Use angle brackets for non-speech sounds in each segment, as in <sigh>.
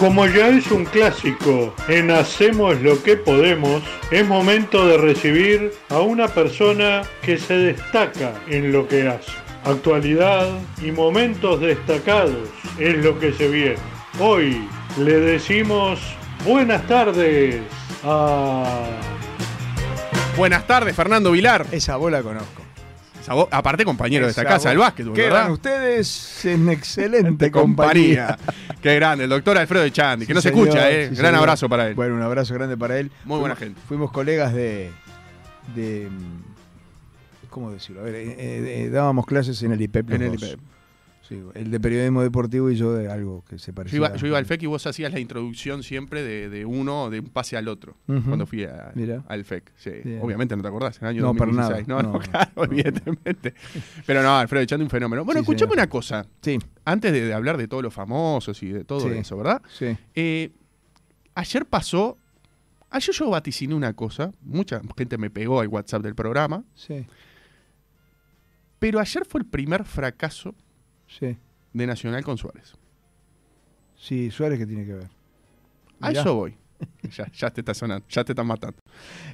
Como ya es un clásico en Hacemos lo que podemos, es momento de recibir a una persona que se destaca en lo que hace. Actualidad y momentos destacados es lo que se viene. Hoy le decimos buenas tardes a... Buenas tardes, Fernando Vilar. Esa bola conozco. Aparte, compañero de esta casa del básquetbol, Quedan ¿verdad? ustedes en excelente <laughs> compañía. <laughs> Qué grande, el doctor Alfredo de Chandi, que Sí, no se escucha, ¿eh? sí, Gran señor. abrazo para él. Bueno, un abrazo grande para él. Muy buena gente. Fuimos colegas de. de ¿Cómo decirlo? A ver, eh, eh, eh, dábamos clases en el IPEP. los En el. IPEP. Sí, el de periodismo deportivo y yo de algo que se Yo parecía. iba, yo iba al FEC y vos hacías la introducción siempre de, de uno, de un pase al otro, cuando fui a- Mira. al FEC. Sí. Obviamente no te acordás, en el año No, para 2016. nada. No, no, No, <laughs> claro, no. evidentemente. Pero no, Alfredo echando un fenómeno. Bueno, Sí, escuchame señor. una cosa, Sí, antes de, de hablar de todos los famosos y de todo eso, ¿verdad? sí. Eh, ayer pasó, ayer yo vaticiné una cosa, mucha gente me pegó al WhatsApp del programa, Sí, pero ayer fue el primer fracaso sí. de Nacional con Suárez. Sí, Suárez, ¿qué tiene que ver? A Mirá. eso voy. <laughs> Ya, ya te está sonando, ya te están matando.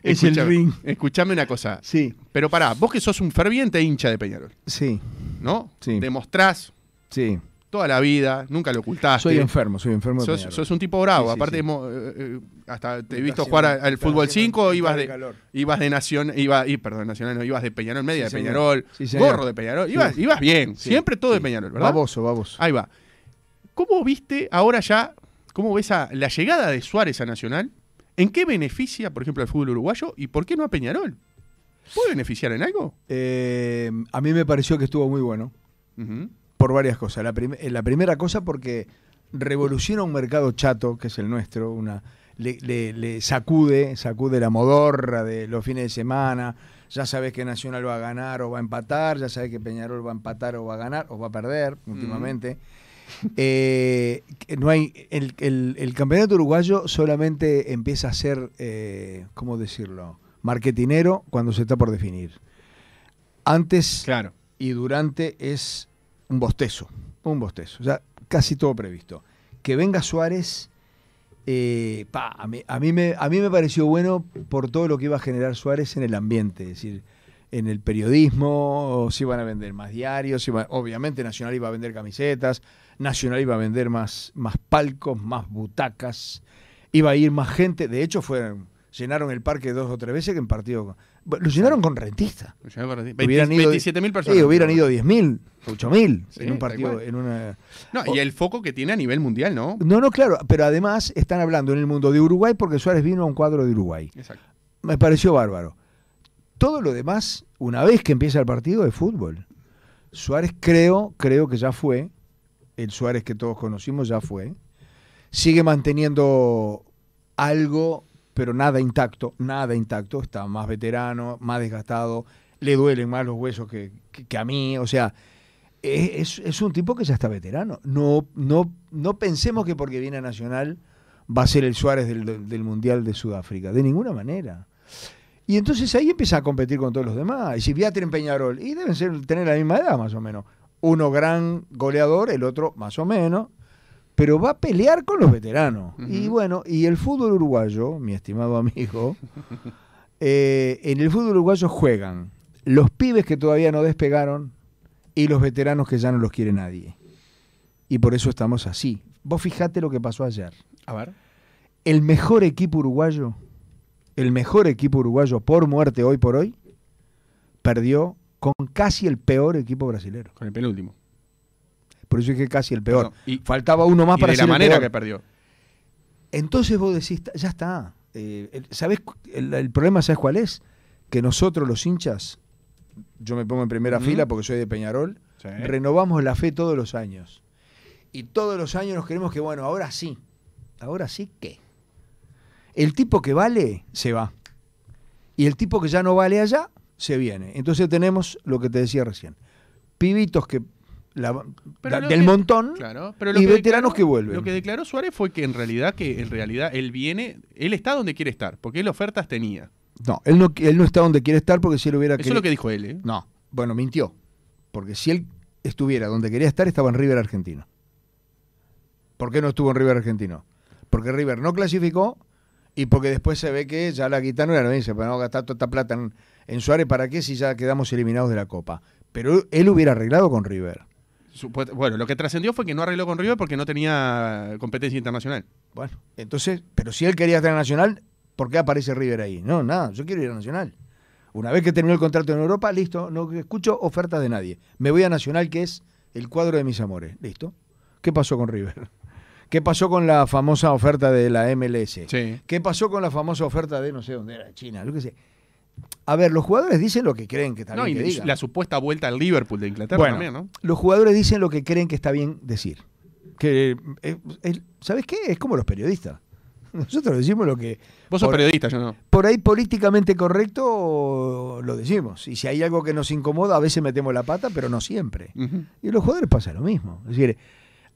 Es el Escuchame- ring. Escuchame una cosa. Sí, Pero pará, vos que sos un ferviente hincha de Peñarol, sí, ¿no? Sí. Demostrás sí. Toda la vida, nunca lo ocultaste. Soy enfermo, soy enfermo de Sos, un tipo bravo. Sí, sí, Aparte, sí. hemos, eh, eh, hasta te he visto jugar al fútbol haciendo 5, un ibas de calor. ibas de Nación, iba, y, perdón, Nacional no, ibas de Peñarol Media, de. Peñarol, gorro de Peñarol, ibas, ibas bien, siempre todo de. Peñarol, ¿verdad? Baboso, baboso. Ahí va. ¿Cómo viste ahora ya, cómo ves a la llegada de Suárez a Nacional? ¿En qué beneficia, por ejemplo, al fútbol uruguayo y por qué no a Peñarol? ¿Puede beneficiar en algo? Eh, a mí me pareció que estuvo muy bueno. Por varias cosas. La, prim- eh, la primera cosa porque revoluciona un mercado chato, que es el nuestro, una le, le- le sacude, sacude la modorra de los fines de semana. Ya sabes que Nacional va a ganar o va a empatar, ya sabes que Peñarol va a empatar o va a ganar o va a perder últimamente. Eh, que no hay el, el- el campeonato uruguayo solamente empieza a ser, eh, ¿cómo decirlo? Marketinero cuando se está por definir. Antes Claro. y durante es un bostezo, un bostezo, ya casi todo previsto. Que venga Suárez, eh, a, mí, a, mí me, a mí me pareció bueno por todo lo que iba a generar Suárez en el ambiente, es decir, en el periodismo, si iban a vender más diarios, obviamente Nacional iba a vender camisetas, Nacional iba a vender más, más palcos, más butacas, iba a ir más gente, de hecho fueron, llenaron el parque dos o tres veces que en partido... Lo llenaron con rentistas. Hubieran ido 27 mil personas. Sí, hubieran ido 10.000, 8.000 Sí, en un partido, en una... No, y el foco que tiene a nivel mundial, ¿no? No, no, claro, pero además están hablando en el mundo de Uruguay porque Suárez vino a un cuadro de Uruguay. Exacto. Me pareció bárbaro. Todo lo demás, una vez que empieza el partido, es fútbol. Suárez creo, creo que ya fue, el Suárez que todos conocimos ya fue. Sigue manteniendo algo, pero nada intacto, nada intacto. Está más veterano, más desgastado, le duelen más los huesos que, que- a mí. O sea, es, es- un tipo que ya está veterano. No, no, no pensemos que porque viene a Nacional va a ser el Suárez del, del Mundial de Sudáfrica. De ninguna manera. Y entonces ahí empieza a competir con todos los demás. Y si Viater en Peñarol, y deben ser, tener la misma edad más o menos. Uno gran goleador, el otro más o menos. Pero va a pelear con los veteranos. Y bueno, y el fútbol uruguayo, mi estimado amigo, <laughs> eh, en el fútbol uruguayo juegan los pibes que todavía no despegaron y los veteranos que ya no los quiere nadie. Y por eso estamos así. Vos fijate lo que pasó ayer. A ver. El mejor equipo uruguayo, el mejor equipo uruguayo por muerte hoy por hoy, perdió con casi el peor equipo brasilero. Con el penúltimo. Por eso dije casi el peor. Y, Faltaba uno más y para de la el manera peor. que perdió. Entonces vos decís, "Ta- ya está. Eh, el- ¿Sabés? cu- El, el problema, ¿sabes cuál es? Que nosotros los hinchas, yo me pongo en primera fila porque soy de Peñarol, Sí. renovamos la fe todos los años. Y todos los años nos queremos que, bueno, ahora sí. Ahora sí, ¿qué? El tipo que vale, se va. Y el tipo que ya no vale allá, se viene. Entonces tenemos lo que te decía recién. Pibitos que la- Pero del que- montón Claro, pero y que veteranos declaró- que vuelven. Lo que declaró Suárez fue que en realidad, que en realidad él viene, él está donde quiere estar, porque él ofertas tenía. No, él no, él no está donde quiere estar porque si él hubiera Eso es querido- lo que dijo él, ¿eh? No, bueno, mintió. Porque si él estuviera donde quería estar, estaba en River Argentino. ¿Por qué no estuvo en River Argentino? porque River no clasificó y porque después se ve que ya la quitaron y ahora dice, para no gastar toda esta plata en, en Suárez, ¿para qué si ya quedamos eliminados de la Copa? Pero él hubiera arreglado con River. Bueno, lo que trascendió fue que no arregló con River porque no tenía competencia internacional. Bueno, entonces, pero si él quería estar en Nacional, ¿por qué aparece River ahí? No, nada, yo quiero ir a Nacional. Una vez que terminó el contrato en Europa, listo, no escucho ofertas de nadie. Me voy a Nacional, que es el cuadro de mis amores. Listo. ¿Qué pasó con River? <laughs> ¿Qué pasó con la famosa oferta de la MLS? Sí. ¿Qué pasó con la famosa oferta de no sé dónde era, China? Lo que sé. A ver, los jugadores dicen lo que creen que está No, y bien que la- supuesta vuelta al Liverpool de Inglaterra Bueno, también, ¿no? Los jugadores dicen lo que creen que está bien decir. Que, eh, ¿Sabes qué? Es como los periodistas. <laughs> Nosotros decimos lo que Vos sos por, periodista, yo no. por ahí políticamente correcto lo decimos. Y si hay algo que nos incomoda, a veces metemos la pata, pero no siempre. Y los jugadores pasa lo mismo. Es decir,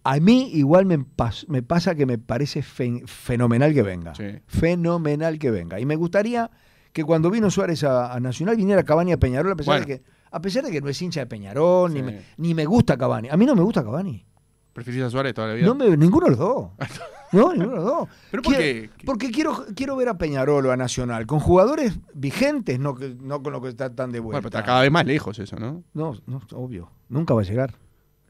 a mí igual me, pas- me pasa que me parece fen- fenomenal que venga. Sí. Fenomenal que venga. Y me gustaría que cuando vino Suárez a, a Nacional viniera Cavani a Peñarol, a pesar, Bueno. de que, a pesar de que no es hincha de Peñarol, ni, me, ni me gusta Cavani. A mí no me gusta Cavani. ¿Preferís a Suárez toda la vida? No me, ninguno de los dos. <laughs> No, ninguno de los dos. <laughs> ¿Pero por Quiero- qué? Porque quiero, quiero ver a Peñarol o a Nacional con jugadores vigentes, no, no con lo que está tan de Bueno, vuelta. pero está cada vez más lejos eso, ¿no? No, no, obvio. Nunca va a llegar.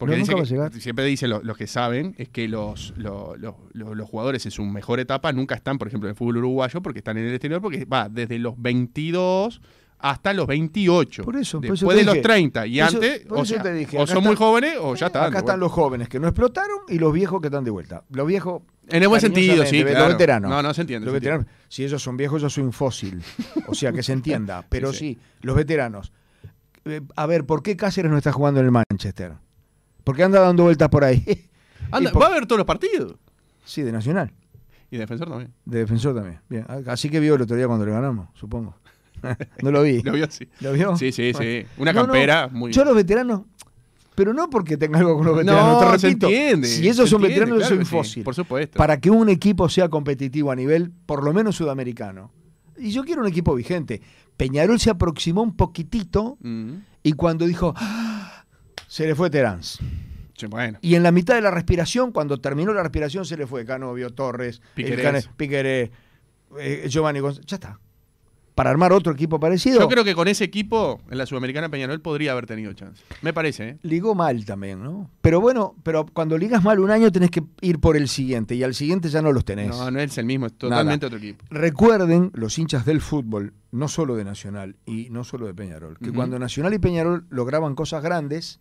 Porque No, dice nunca que- va a llegar. siempre dicen lo- los que saben es que los, lo- lo- lo- los jugadores en su mejor etapa nunca están, por ejemplo, en el fútbol uruguayo porque están en el exterior, porque va desde los 22 hasta los 28. Por eso, por Después eso de los dije. 30 y eso- antes, o, sea, dije, o son muy jóvenes o ya están. Acá están los jóvenes que no explotaron y los viejos que están de vuelta. Los viejos. En el buen sentido, sí, claro. Los veteranos. No, no se entiende, Los se entiende. veteranos. Si ellos son viejos, yo soy un fósil. O sea, que se entienda. <laughs> Pero Sí, sí, sí. los veteranos. Eh, a ver, ¿por qué Cáceres no está jugando en el Manchester? ¿Por qué anda dando vueltas por ahí? <laughs> Anda, por- Va a haber todos los partidos. Sí, de Nacional. Y defensor también. De defensor también. Bien. Así que vio el otro día cuando le ganamos, supongo. <laughs> no lo vi. Lo vio así. ¿Lo vio? Sí, sí, sí. Una No, no, campera muy. Yo los veteranos, pero no porque tenga algo con los veteranos, no, te se repito. entiende. si esos se son entiende, veteranos, yo claro soy un que sí, fósil. Por supuesto. Para que un equipo sea competitivo a nivel, por lo menos sudamericano. Y yo quiero un equipo vigente. Peñarol se aproximó un poquitito y cuando dijo, "Ah", se le fue Terán. Sí, bueno. Y en la mitad de la respiración, cuando terminó la respiración, se le fue Canovio, Torres, Piquerés. Piqueré, eh, Giovanni González. Ya está. Para armar otro equipo parecido. Yo creo que con ese equipo, en la Sudamericana Peñarol podría haber tenido chance. Me parece, ¿eh? Ligó mal también, ¿no? Pero bueno, pero cuando ligas mal un año tenés que ir por el siguiente y al siguiente ya no los tenés. No, no es el mismo, es totalmente otro equipo. Recuerden los hinchas del fútbol, no solo de Nacional y no solo de Peñarol, que cuando Nacional y Peñarol lograban cosas grandes,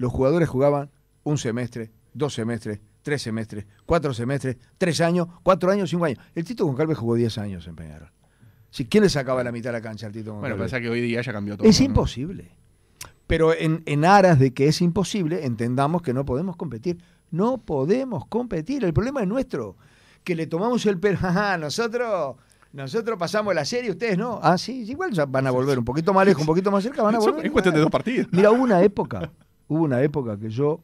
los jugadores jugaban un semestre, dos semestres, tres semestres, cuatro semestres, tres años, cuatro años, cinco años. El Tito Goncalves jugó diez años en Peñarol. Si, ¿Quién le sacaba la mitad de la cancha al Tito Bueno, Goncalves? pasa que hoy día ya cambió todo. es ¿no? imposible. Pero en, en aras de que es imposible, entendamos que no podemos competir. No podemos competir. El problema es nuestro. Que le tomamos el pelo. <laughs> Ajá, nosotros, nosotros pasamos la serie, ustedes no. Ah, sí, igual van a volver un poquito más lejos, un poquito más cerca, van a volver. es cuestión de dos partidos. Mira, hubo una época, hubo una época que yo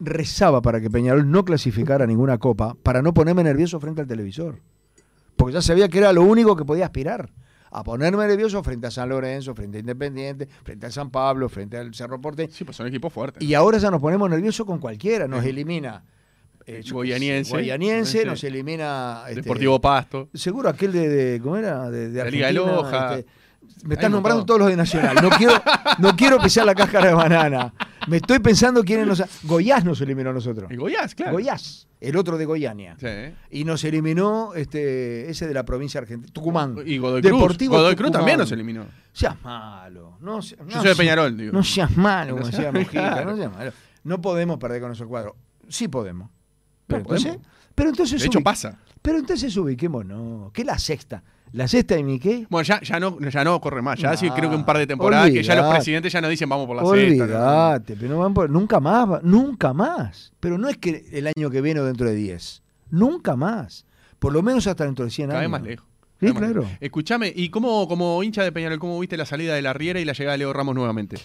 rezaba para que Peñarol no clasificara ninguna copa para no ponerme nervioso frente al televisor. Porque ya sabía que era lo único que podía aspirar. A ponerme nervioso frente a San Lorenzo, frente a Independiente, frente al San Pablo, frente al Cerro Porte. Sí, pues son equipos fuertes. Y ahora ya nos ponemos nerviosos con cualquiera. Nos elimina eh, nos elimina. este, Deportivo Pasto. Seguro aquel de, de- ¿cómo era? De, de La Liga de Argentina, Loja. este, me un nombrando todos los de Nacional. No quiero, no quiero pisar la cáscara de banana. Me estoy pensando quiénes nos. Goiás nos eliminó a nosotros. Y Goiás, claro. Goiás, el otro de Goiania. Sí. Y nos eliminó este, ese de la provincia argentina, Tucumán. Y Godoy Cruz. Deportivo Godoy Cruz Tucumán. también nos eliminó. Seas malo. No, se- Yo soy de Peñarol, digo. No seas malo, como No <laughs> decía seas- claro. No seas malo. No podemos perder con esos cuadros. Sí podemos. Pero, No podemos. entonces, pero entonces De hecho, pasa. Pero entonces ubiquemos, no. ¿Qué es la sexta? ¿La sexta y mi qué? Bueno, ya, ya, no, ya no corre más. Ya Nah, hace creo que un par de temporadas que ya los presidentes ya no dicen vamos por la. Olvídate, pero no van por- nunca más, nunca más. Pero no es que el año que viene o dentro de 10. Nunca más. Por lo menos hasta dentro de 100 Cada vez años. más lejos. Sí, Cada claro. lejos. Escuchame, ¿y cómo, como hincha de Peñarol, cómo viste la salida de la Riera y la llegada de Leo Ramos nuevamente?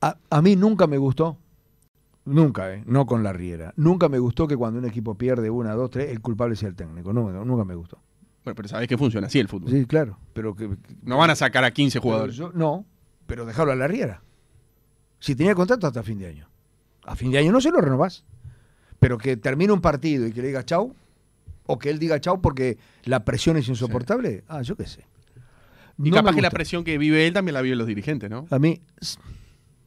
A, a mí nunca me gustó. Nunca, ¿eh? No con la Riera. Nunca me gustó que cuando un equipo pierde una, dos, tres, el culpable sea el técnico. No, nunca me gustó. Bueno, pero sabés que funciona así el fútbol. Sí, claro. Pero que, No van a sacar a 15 pero jugadores. yo- no, pero dejarlo a la Riera. Si tenía contrato hasta fin de año. A fin de año no se lo renovás. Pero que termine un partido y que le digas chau, O que él diga chau porque la presión es insoportable. Ah, yo qué sé. Y No capaz que la presión que vive él también la viven los dirigentes, ¿no? A mí.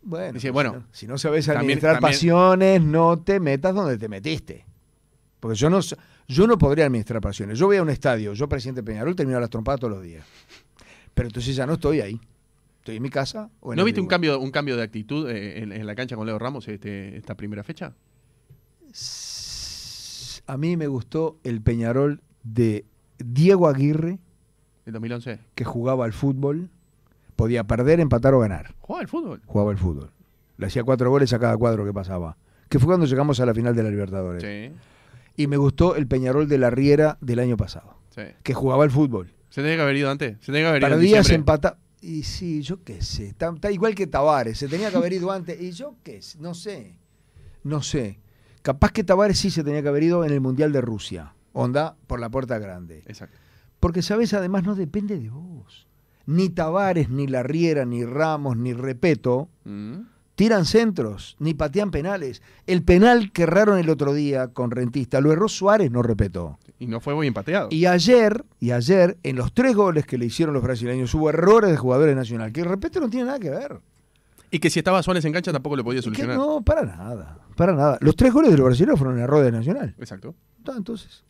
Bueno, Dice, si bueno, no- si no sabes también- administrar también- pasiones, no te metas donde te metiste. Porque yo no, yo no podría administrar pasiones. Yo voy a un estadio, yo, presidente Peñarol, termino las trompadas todos los días. Pero entonces ya no estoy ahí. Estoy en mi casa. O en ¿No el viste un cambio, un cambio de actitud eh, en, en la cancha con Leo Ramos este, esta primera fecha? A mí me gustó el Peñarol de Diego Aguirre, ¿En 2011? que jugaba al fútbol. Podía perder, empatar o ganar. ¿Jugaba al fútbol? Jugaba al fútbol. Le hacía cuatro goles a cada cuadro que pasaba. Que fue cuando llegamos a la final de la Libertadores. Sí, Y me gustó el Peñarol de la Riera del año pasado, sí. que jugaba al fútbol. ¿Se tenía que haber ido antes? ¿Se tenía que haber ido Perdías, empata Y sí, yo qué sé. Está, está igual que Tavares. Se tenía que haber ido antes. Y yo qué sé. No sé. No sé. Capaz que Tavares sí se tenía que haber ido en el Mundial de Rusia. Onda por la puerta grande. Exacto. Porque, ¿sabes? Además, no depende de vos. Ni Tavares, ni Larriera, ni Ramos, ni Repeto Mm. Tiran centros, ni patean penales. El penal que erraron el otro día con Rentista lo erró Suárez, no Repeto. Y no fue bien pateado. Y ayer, y ayer, en los tres goles que le hicieron los brasileños, hubo errores de jugadores nacional, que Repeto no tiene nada que ver. Y que si estaba Suárez en cancha tampoco lo podía Que solucionar. no, para nada, para nada. Los tres goles de los brasileños fueron errores de nacional. Exacto. Ah, Entonces.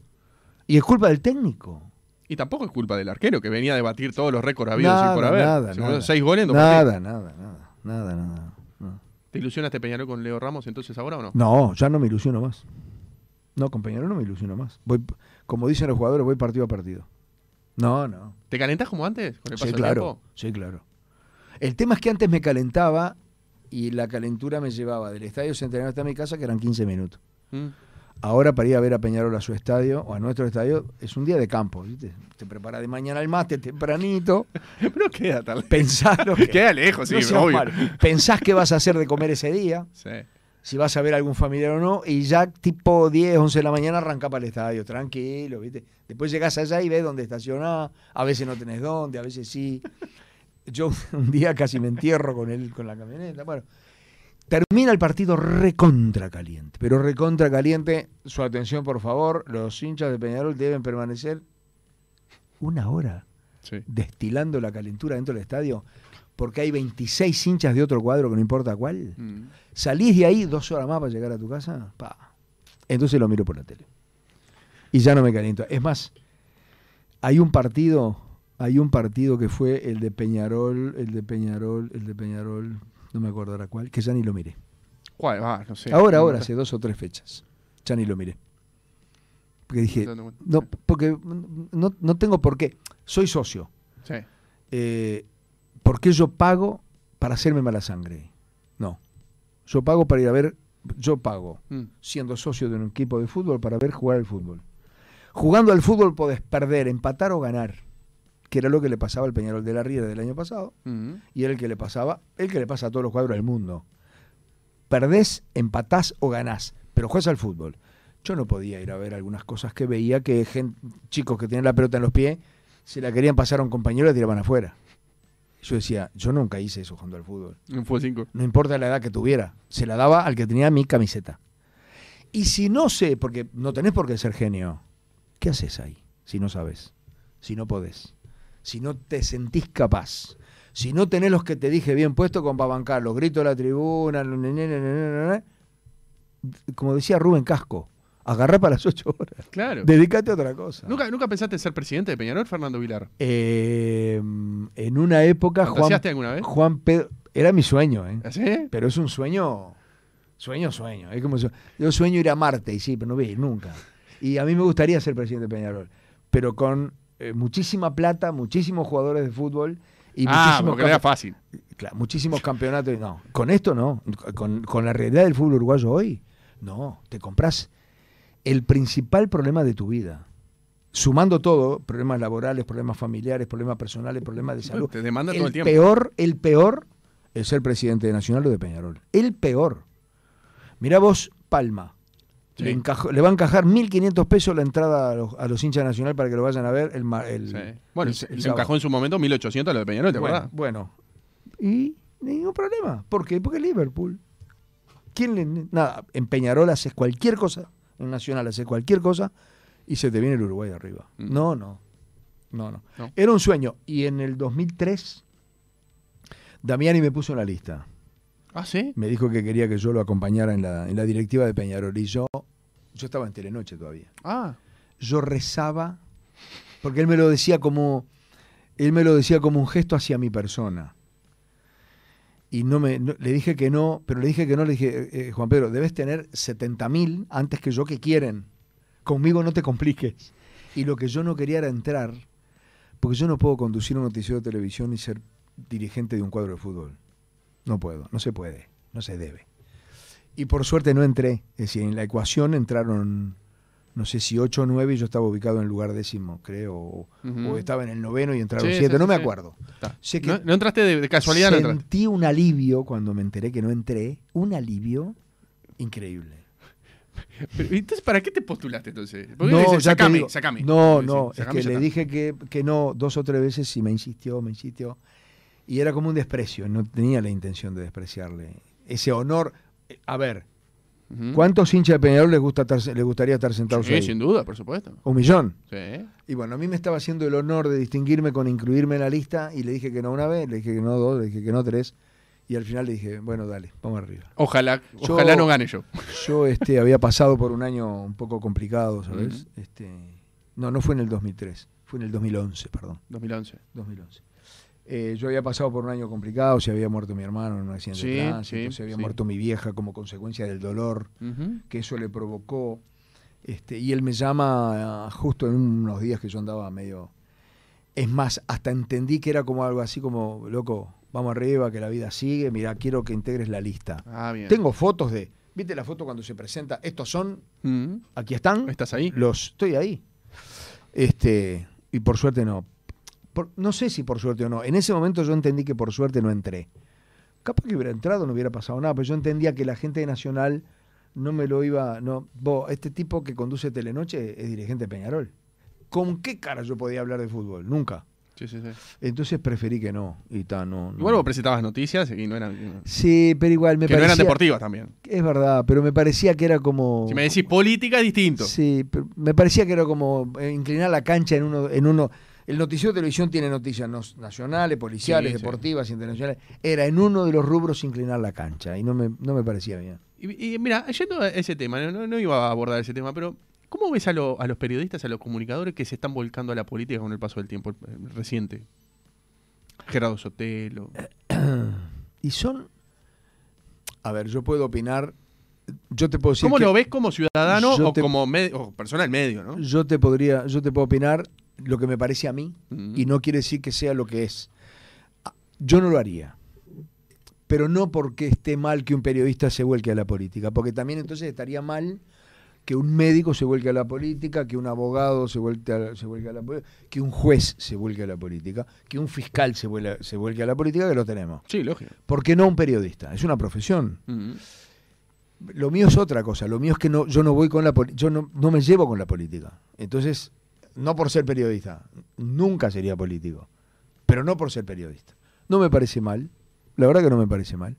Y es culpa del técnico. Y tampoco es culpa del arquero, que venía a batir todos los récords habidos Nada, y por haber. nada, nada. seis goles en dos Nada, nada, nada, nada, nada. ¿Te ilusiona este Peñarol con Leo Ramos entonces ahora o no? No, ya no me ilusiono más. No, compañero, no me ilusiono más. Voy, como dicen los jugadores, voy partido a partido. No, no. ¿Te calentás como antes con el paso Sí, claro. tiempo? Sí, claro. El tema es que antes me calentaba y la calentura me llevaba del estadio centenario hasta mi casa, que eran 15 minutos. Mm. Ahora para ir a ver a Peñarol a su estadio o a nuestro estadio es un día de campo. ¿viste? Te preparas de mañana el mate tempranito, <laughs> Pero queda pensás que, <laughs> Queda lejos, sí, no obvio. malo. pensás qué vas a hacer de comer ese día, Sí. si vas a ver a algún familiar o no, y ya tipo 10, 11 de la mañana arranca para el estadio, tranquilo, ¿viste? Después llegás allá y ves dónde estacionás, a veces no tenés dónde, a veces sí. Yo <laughs> un día casi me entierro con él, con la camioneta. Bueno, termina el partido recontra caliente, pero recontra caliente. Su atención, por favor, los hinchas de Peñarol deben permanecer una hora Sí. destilando la calentura dentro del estadio, porque hay 26 hinchas de otro cuadro que no importa cuál. Mm. Salís de ahí dos horas más para llegar a tu casa, pa. Entonces lo miro por la tele. Y ya no me caliento. Es más, hay un partido, hay un partido que fue el de Peñarol, el de Peñarol, el de Peñarol, no me acuerdo ahora cuál, que ya ni lo miré. ¿Cuál? Ah, no sé. ahora, ahora, hace dos o tres fechas. Ya ni lo miré. Porque dije, no, porque no, no tengo por qué. Soy socio. Sí. Eh, ¿Por qué yo pago para hacerme mala sangre? No. Yo pago para ir a ver, yo pago Mm. siendo socio de un equipo de fútbol para ver jugar al fútbol. Jugando al fútbol podés perder, empatar o ganar, que era lo que le pasaba al Peñarol de la Riera del año pasado y era el que le pasaba, el que le pasa a todos los cuadros del mundo. Perdés, empatás o ganás, pero juegas al fútbol. Yo no podía ir a ver algunas cosas que veía que gen- chicos que tenían la pelota en los pies se la querían pasar a un compañero y la tiraban afuera. Yo decía, yo nunca hice eso jugando al fútbol. Fue 5. No importa la edad que tuviera. Se la daba al que tenía mi camiseta. Y si no sé, porque no tenés por qué ser genio, ¿qué haces ahí si no sabes? Si no podés. Si no te sentís capaz. Si no tenés los que te dije bien puesto con para bancar, los gritos de la tribuna, ne- ne- ne- como decía Rubén Casco, agarrá para las ocho horas. Claro. Dedicate a otra cosa. ¿Nunca, ¿Nunca pensaste en ser presidente de Peñarol, Fernando Vilar? Eh, en una época, Juan, ¿Fantaseaste alguna vez? Juan Pedro, era mi sueño, ¿eh? ¿Así? Pero es un sueño, sueño, sueño. Es como yo sueño ir a Marte y sí, pero no voy a ir nunca. Y a mí me gustaría ser presidente de Peñarol, pero con eh, muchísima plata, muchísimos jugadores de fútbol y ah, muchísimos, porque era fácil. claro, muchísimos campeonatos. No, con esto no. Con, con la realidad del fútbol uruguayo hoy, no. Te compras el principal problema de tu vida. Sumando todo, problemas laborales, problemas familiares, problemas personales, problemas de salud. Te demanda todo el tiempo. peor, el peor es ser presidente de Nacional o de Peñarol. El peor. Mirá vos, Palma. Sí. Le, va a encajar 1.500 pesos la entrada a los, a los hinchas Nacional para que lo vayan a ver el, ma- el- Sí. Bueno, el- se, el se sábado. encajó en su momento 1800 lo de Peñarol, ¿te bueno, acuerdas? bueno. Y ningún problema. ¿Por qué? Porque Liverpool. ¿Quién le, nada, en Peñarol haces cualquier cosa, en Nacional haces cualquier cosa y se te viene el Uruguay arriba. Mm. No, no. No, no. No. Era un sueño. Y en el 2003, Damiani me puso en la lista. Ah, sí. Me dijo que quería que yo lo acompañara en la, en la directiva de Peñarol. Y yo, yo estaba en Telenoche todavía. Ah. Yo rezaba, porque él me lo decía como, él me lo decía como un gesto hacia mi persona. Y no me, no- le dije que no, pero le dije que no, le dije, eh, eh, Juan Pedro, debes tener 70.000 antes que yo que quieren. Conmigo no te compliques. Y lo que yo no quería era entrar, porque yo no puedo conducir un noticiero de televisión y ser dirigente de un cuadro de fútbol. No puedo, no se puede, no se debe. Y por suerte no entré. Es decir, en la ecuación entraron, no sé si 8 o 9 y yo estaba ubicado en el lugar décimo, creo. O, estaba en el noveno y entraron Sí, 7, sí, no sí, me acuerdo. Sé que no, no entraste de, de casualidad, no. Sentí un alivio cuando me enteré que no entré. Un alivio increíble. <laughs> Pero, entonces, ¿para qué te postulaste entonces? Porque No, dices, ya te sacame, digo. sacame. No, no, es que le dije que, que no dos o tres veces y me insistió, me insistió. Y era como un desprecio, no tenía la intención de despreciarle. Ese honor, eh, a ver. ¿cuántos hinchas de Peñarol les, gusta estar- les gustaría estar sentados Sí, ahí? sin duda, por supuesto. Un millón. Sí. Y bueno, a mí me estaba haciendo el honor de distinguirme con incluirme en la lista y le dije que no una vez, le dije que no dos, le dije que no tres. Y al final le dije, bueno, dale, vamos arriba. Ojalá, Yo- ojalá no gane yo. Yo este, había pasado por un año un poco complicado, ¿sabes? Este, no, no fue en el 2003, fue en el 2011, perdón. 2011. 2011. Eh, yo había pasado por un año complicado, se había muerto mi hermano en un accidente Sí, de tránsito, sí, se había sí. muerto mi vieja como consecuencia del dolor que eso le provocó. Este, y él me llama ah, justo en unos días que yo andaba medio... Es más, hasta entendí que era como algo así como, loco, vamos arriba, que la vida sigue, mira, quiero que integres la lista. Ah, bien. Tengo fotos de... ¿Viste la foto cuando se presenta? Estos son, Ujú. aquí están. ¿Estás ahí? Los, estoy ahí. Este, y por suerte no. Por- no sé si por suerte o no. En ese momento yo entendí que por suerte no entré. Capaz que hubiera entrado, no hubiera pasado nada, pero yo entendía que la gente de Nacional no me lo iba. No, vos, este tipo que conduce Telenoche es dirigente de Peñarol. ¿Con qué cara yo podía hablar de fútbol? Nunca. Sí, sí, sí. Entonces preferí que no. Y ta, no, no. Igual vos presentabas noticias y no eran, que Sí, pero igual me no eran parecía. deportivas también. es verdad, pero me parecía que era como. Si me decís política es distinto. Sí, pero me parecía que era como eh, inclinar la cancha en uno, en uno. El noticiero de televisión tiene noticias nacionales, policiales, Sí, sí. deportivas, internacionales. Era en uno de los rubros inclinar la cancha y no me, no me parecía bien. Y, y mira, yendo a ese tema, no, no- iba a abordar ese tema, pero ¿cómo ves a, lo- a los periodistas, a los comunicadores que se están volcando a la política con el paso del tiempo eh, reciente? Gerardo Sotelo. <clears throat> Y son. A ver, yo puedo opinar. Yo te puedo decir. ¿Cómo que- lo ves como ciudadano o te- como med- o persona del medio, no? Yo te podría, yo te puedo opinar lo que me parece a mí y no quiere decir que sea lo que es. Yo no lo haría. Pero no porque esté mal que un periodista se vuelque a la política, porque también entonces estaría mal que un médico se vuelque a la política, que un abogado se vuelque a la, se vuelque a la política, que un juez se vuelque a la política, que un fiscal se, vuela- se vuelque a la política, que lo tenemos. Sí, lógico. ¿Por qué no un periodista? Es una profesión. Lo mío es otra cosa. Lo mío es que no, yo no voy con la yo no, no me llevo con la política. Entonces, no por ser periodista, nunca sería político. Pero no por ser periodista. No me parece mal. La verdad que no me parece mal.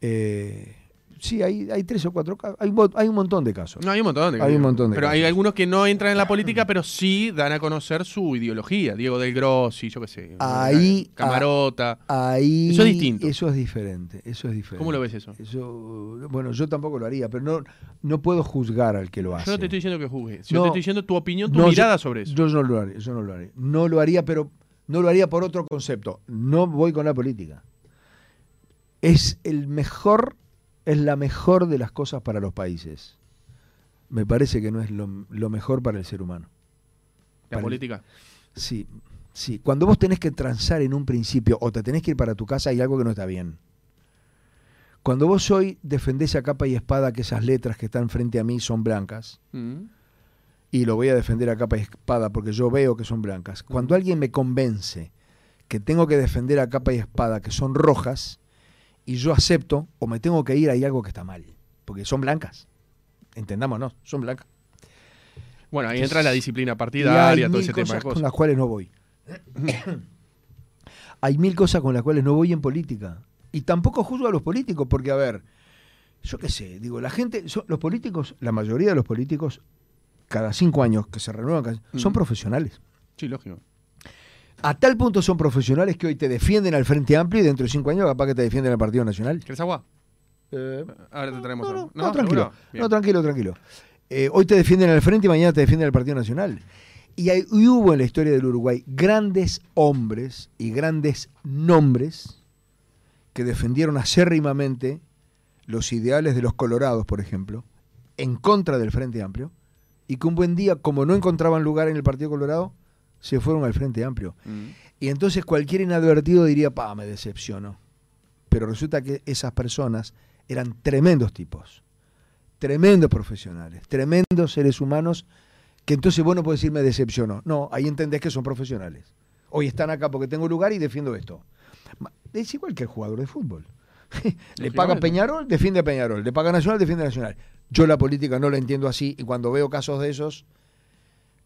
Eh, sí, hay, hay tres o cuatro casos. Hay, hay un montón de casos. No, hay un montón de Hay un montón de Pero hay casos. algunos que no entran en la política, pero sí dan a conocer su ideología. Diego del Grossi, yo qué sé. Ahí- Camarota. Ahí, Eso es distinto. Eso es diferente. Eso es diferente. ¿Cómo lo ves eso? Eso, bueno, yo tampoco lo haría, pero no, no puedo juzgar al que lo hace. Yo no te estoy diciendo que juzgues. Yo No. te estoy diciendo tu opinión, tu No, yo- mirada sobre eso. Yo no lo haría, yo no lo haría. No lo haría, pero no lo haría por otro concepto. No voy con la política. Es el mejor, es la mejor de las cosas para los países. Me parece que no es lo, lo mejor para el ser humano. la para- política. Sí, sí. Cuando vos tenés que transar en un principio o te tenés que ir para tu casa, hay algo que no está bien. Cuando vos hoy defendés a capa y espada que esas letras que están frente a mí son blancas, Mm. y lo voy a defender a capa y espada porque yo veo que son blancas. Cuando alguien me convence que tengo que defender a capa y espada que son rojas y yo acepto o me tengo que ir, hay algo que está mal, porque son blancas. Entendámonos, son blancas. Bueno, ahí entra la disciplina partidaria, todo ese tema de cosas con cosas. las cuales no voy. <coughs> hay mil cosas con las cuales no voy en política. Y tampoco juzgo a los políticos, porque, a ver, yo qué sé, digo, la gente, so- los políticos, la mayoría de los políticos cada cinco años, que se renuevan, cada- son Mm. profesionales. Sí, lógico. A tal punto son profesionales que hoy te defienden al Frente Amplio y dentro de cinco años capaz que te defienden al Partido Nacional. ¿Querés agua? Eh, Ahora te traemos no, no, tranquilo. No, tranquilo, tranquilo. Eh, hoy te defienden al Frente y mañana te defienden al Partido Nacional. Y, hay- y hubo en la historia del Uruguay grandes hombres y grandes nombres que defendieron acérrimamente los ideales de los colorados, por ejemplo, en contra del Frente Amplio, y que un buen día, como no encontraban lugar en el Partido Colorado, se fueron al Frente Amplio. Mm. Y entonces cualquier inadvertido diría, pa, me decepcionó. Pero resulta que esas personas eran tremendos tipos, tremendos profesionales, tremendos seres humanos, que entonces vos no podés decir me decepcionó. No, ahí entendés que son profesionales. Hoy están acá porque tengo lugar y defiendo esto. Es igual que el jugador de fútbol. <laughs> Le paga. Peñarol, defiende a Peñarol. Le paga Nacional, defiende a Nacional. Yo la política no la entiendo así y cuando veo casos de esos,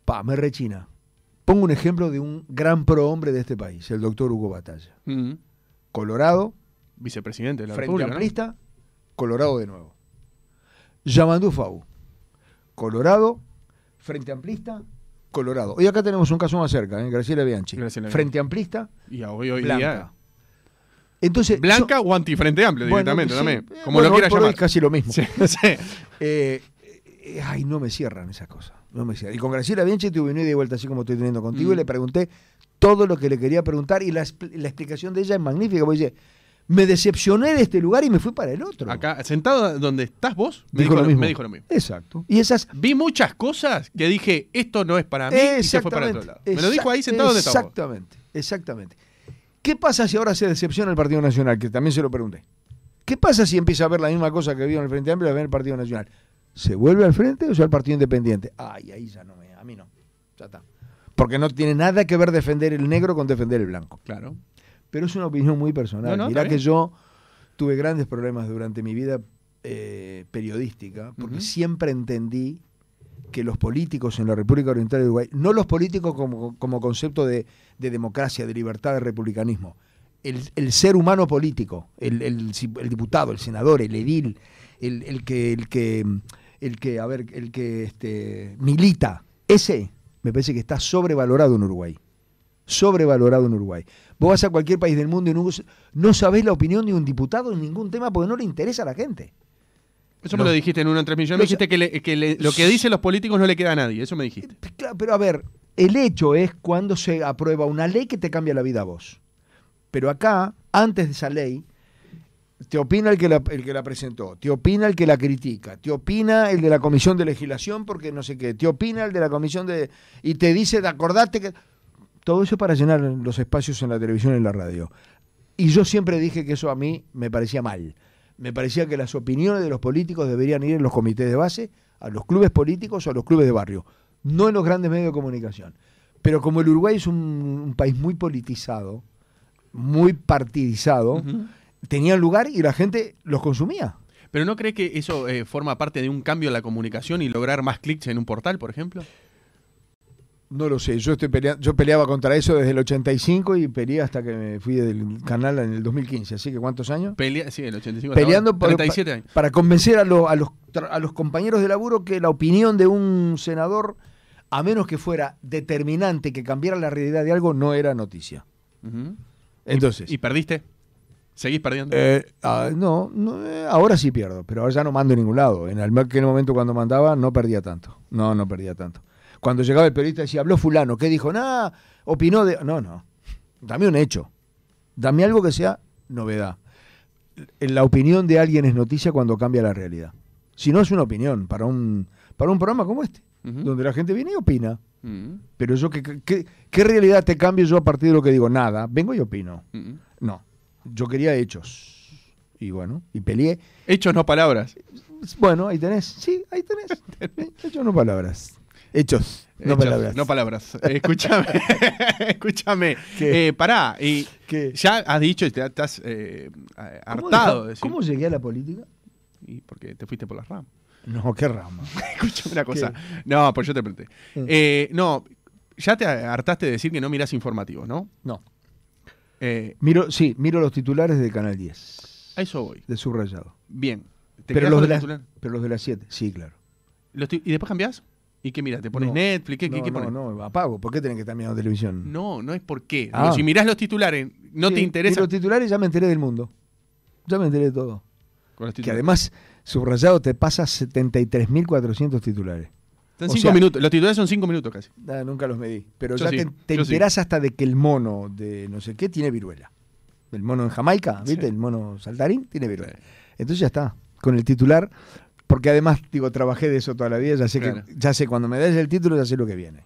pa, me rechina. Pongo un ejemplo de un gran prohombre de este país, el doctor Hugo Batalla. Mm. Colorado, Vicepresidente de la Frente República, ¿no? Amplista, Colorado de nuevo. Yamandú Fau, Colorado, Frente Amplista, Colorado. Hoy acá tenemos un caso más cerca, ¿eh? Graciela Bianchi. Graciela. Frente Amplista, Y hoy, hoy Blanca. día. Entonces, Blanca o antifrente amplio Bueno, directamente sí, también. Como bueno, lo quieras llamar. es casi lo mismo. <laughs> Sí, sí. Eh, eh, ay, no me cierran esas cosas. No me cierran. Y con Graciela Bianchi tuve una ida y vuelta así como estoy teniendo contigo Mm. y le pregunté todo lo que le quería preguntar y la, la explicación de ella es magnífica. Porque dice, me decepcioné de este lugar y me fui para el otro. Acá, sentado donde estás vos, me dijo, dijo, lo mismo. me dijo lo mismo. Exacto. Y esas... Vi muchas cosas que dije, esto no es para mí, y se fue para otro lado. Me lo dijo ahí sentado donde estaba. vos. Exactamente, exactamente. ¿Qué pasa si ahora se decepciona el Partido Nacional? Que también se lo pregunté. ¿Qué pasa si empieza a ver la misma cosa que vio en el Frente Amplio y la ve en el Partido Nacional? ¿Se vuelve al frente o se va al Partido Independiente? Ay, ahí ya no me. A mí no. Ya está. Porque no tiene nada que ver defender el negro con defender el blanco. Claro. Pero es una opinión muy personal. No, no, Mirá que yo tuve grandes problemas durante mi vida eh, periodística, porque siempre entendí que los políticos en la República Oriental de Uruguay, no los políticos como, como concepto de, de democracia, de libertad, de republicanismo, el, el ser humano político, el, el el diputado, el senador, el edil, el, el que, el que, el que, a ver, el que este, milita, ese me parece que está sobrevalorado en Uruguay sobrevalorado en Uruguay. Vos vas a cualquier país del mundo y no, no sabés la opinión de un diputado en ningún tema porque no le interesa a la gente. Eso No. me lo dijiste en uno en tres millones. Me dijiste que, le- que le- lo que dicen los políticos no le queda a nadie. Eso me dijiste. Claro, pero a ver, el hecho es cuando se aprueba una ley que te cambia la vida a vos. Pero acá, antes de esa ley, te opina el que, la, el que la presentó, te opina el que la critica, te opina el de la comisión de legislación porque no sé qué, te opina el de la comisión de... y te dice, acordate que... Todo eso para llenar los espacios en la televisión y en la radio. Y yo siempre dije que eso a mí me parecía mal. Me parecía que las opiniones de los políticos deberían ir en los comités de base, a los clubes políticos o a los clubes de barrio, no en los grandes medios de comunicación. Pero como el Uruguay es un, país muy politizado, muy partidizado. Tenían lugar y la gente los consumía. ¿Pero no cree que eso eh, forma parte de un cambio en la comunicación y lograr más clics en un portal, por ejemplo? No lo sé, yo estoy pelea- yo peleaba contra eso desde el 85 y peleé hasta que me fui del canal en el 2015, así que ¿cuántos años? Pelea, sí, el 85. hasta Peleando ahora, por- 37 años. para convencer a, lo- a los, a los compañeros de laburo que la opinión de un senador, a menos que fuera determinante, que cambiara la realidad de algo, no era noticia. Entonces, ¿Y perdiste? ¿Seguís perdiendo? eh, ah, no, no, eh, ahora sí pierdo, pero ahora ya no mando en ningún lado. En aquel momento cuando mandaba no perdía tanto. No, no perdía tanto. Cuando llegaba el periodista y decía, habló fulano, ¿qué dijo? Nada, opinó de... No, no. Dame un hecho. Dame algo que sea novedad. La opinión de alguien es noticia cuando cambia la realidad. Si no es una opinión para un, para un programa como este, donde la gente viene y opina. Ujú. Pero yo, ¿qué, qué, qué realidad te cambio yo a partir de lo que digo? Nada. Vengo y opino. No, yo quería hechos. Y bueno, y peleé. Hechos, no palabras. Bueno, ahí tenés. Sí, ahí tenés. <laughs> Hechos, no palabras. Hechos, no Hechos, palabras. No palabras. <laughs> Escúchame. <laughs> Escúchame. Eh, pará. Y ¿Qué? ya has dicho y te estás eh, ¿Cómo hartado. de decir- ¿Cómo llegué a la política? Y porque te fuiste por las ramas. No, qué rama. Escúchame una cosa. No, pues yo te pregunté. Mm. Eh, no, ya te hartaste de decir que no mirás informativos, ¿no? No. Eh, Miro, sí, miro los titulares de Canal 10, a eso voy. de subrayado. Bien. ¿Te Pero los, de titular? pero los de las 7, sí, claro. Los ¿Y después cambiás? ¿Y qué mira? ¿Te pones No. Netflix? ¿Qué, no, qué no, pones? no, apago. ¿Por qué tenés que estar mirando televisión? No, no es por qué. Ah. Si mirás los titulares, no Sí, te interesa. los titulares ya me enteré del mundo. Ya me enteré de todo. Que además, subrayado te pasa 73.400 titulares. O cinco sea- minutos. Los titulares son cinco minutos casi. Nunca los medí. Pero Yo ya sí, te, te sí. enterás hasta de que el mono de no sé qué tiene viruela. El mono en Jamaica, ¿viste? Sí. El mono saltarín tiene viruela. Entonces ya está, con el titular, porque además, digo, trabajé de eso toda la vida, ya sé Claro. que ya sé cuando me des el título, ya sé lo que viene.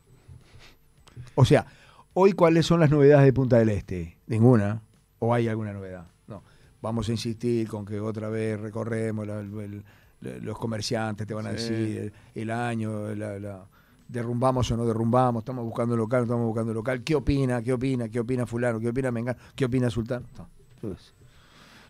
O sea, hoy cuáles son las novedades de Punta del Este? Ninguna. ¿O hay alguna novedad? No. Vamos a insistir con que otra vez recorremos la- el- el- los comerciantes, te van a Sí. decir el, el año, la, la- derrumbamos o no derrumbamos, estamos buscando local, estamos buscando local. ¿Qué opina? ¿Qué opina? ¿Qué opina fulano? ¿Qué opina Mengano? ¿Qué opina Sultán? No.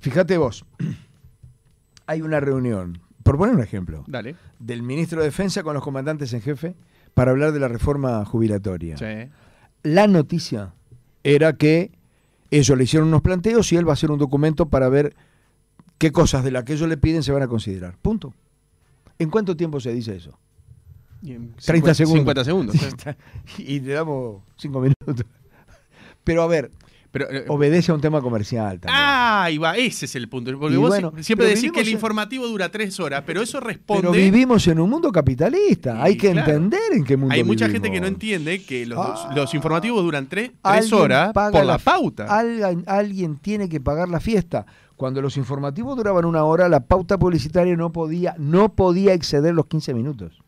Fíjate vos, <clears throat> hay una reunión, por poner un ejemplo, Dale. del ministro de Defensa con los comandantes en jefe para hablar de la reforma jubilatoria. Sí. La noticia era que ellos le hicieron unos planteos y él va a hacer un documento para ver qué cosas de las que ellos le piden se van a considerar. Punto. ¿En cuánto tiempo se dice eso? Y en 30 50 segundos. 50 segundos. <laughs> y le damos cinco minutos. Pero a ver, Pero, eh, obedece a un tema comercial también. Ah, ahí va, ese es el punto. Porque vos bueno, sie- siempre decís que el en- informativo dura tres horas, pero eso responde. Pero vivimos en un mundo capitalista. Y Hay que claro. entender en qué mundo Hay mucha vivimos. gente que no entiende que los, Ah. los informativos duran tres, horas por la, pauta. Alguien, alguien tiene que pagar la fiesta. Cuando los informativos duraban una hora, la pauta publicitaria no podía, no podía exceder los 15 minutos.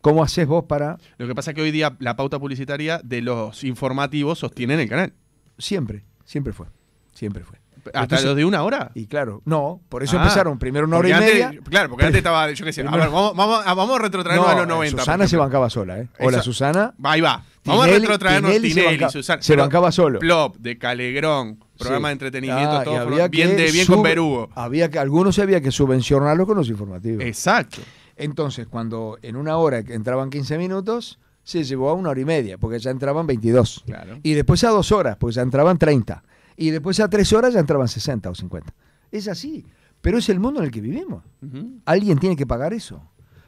¿Cómo haces vos para Lo que pasa es que hoy día la pauta publicitaria de los informativos sostienen el canal. siempre, siempre fue, siempre fue. Hasta Entonces- los de una hora. Y claro, no, por eso Ah, empezaron primero una hora y antes- media. Claro, porque antes estaba, yo qué sé, a ver, vamos, vamos, a- vamos a retrotraernos a los eh, 90. por Susana se bancaba sola, ¿eh? Hola, Esa- Susana. Ahí va. Vamos a retrotraernos Tinelli Tinelli, se banca- Susana. se bancaba solo. Plop, de Calegrón, programa Sí. de entretenimiento, Ah, todo había bien, de, con Berugo. Había que, algunos había que subvencionarlo con los informativos. Exacto. Entonces, cuando en una hora entraban 15 minutos, se llevó a una hora y media, porque ya entraban 22. Claro. Y después a dos horas, porque ya entraban 30. Y después a tres horas ya entraban 60 o 50. Es así. Pero es el mundo en el que vivimos. Alguien tiene que pagar eso.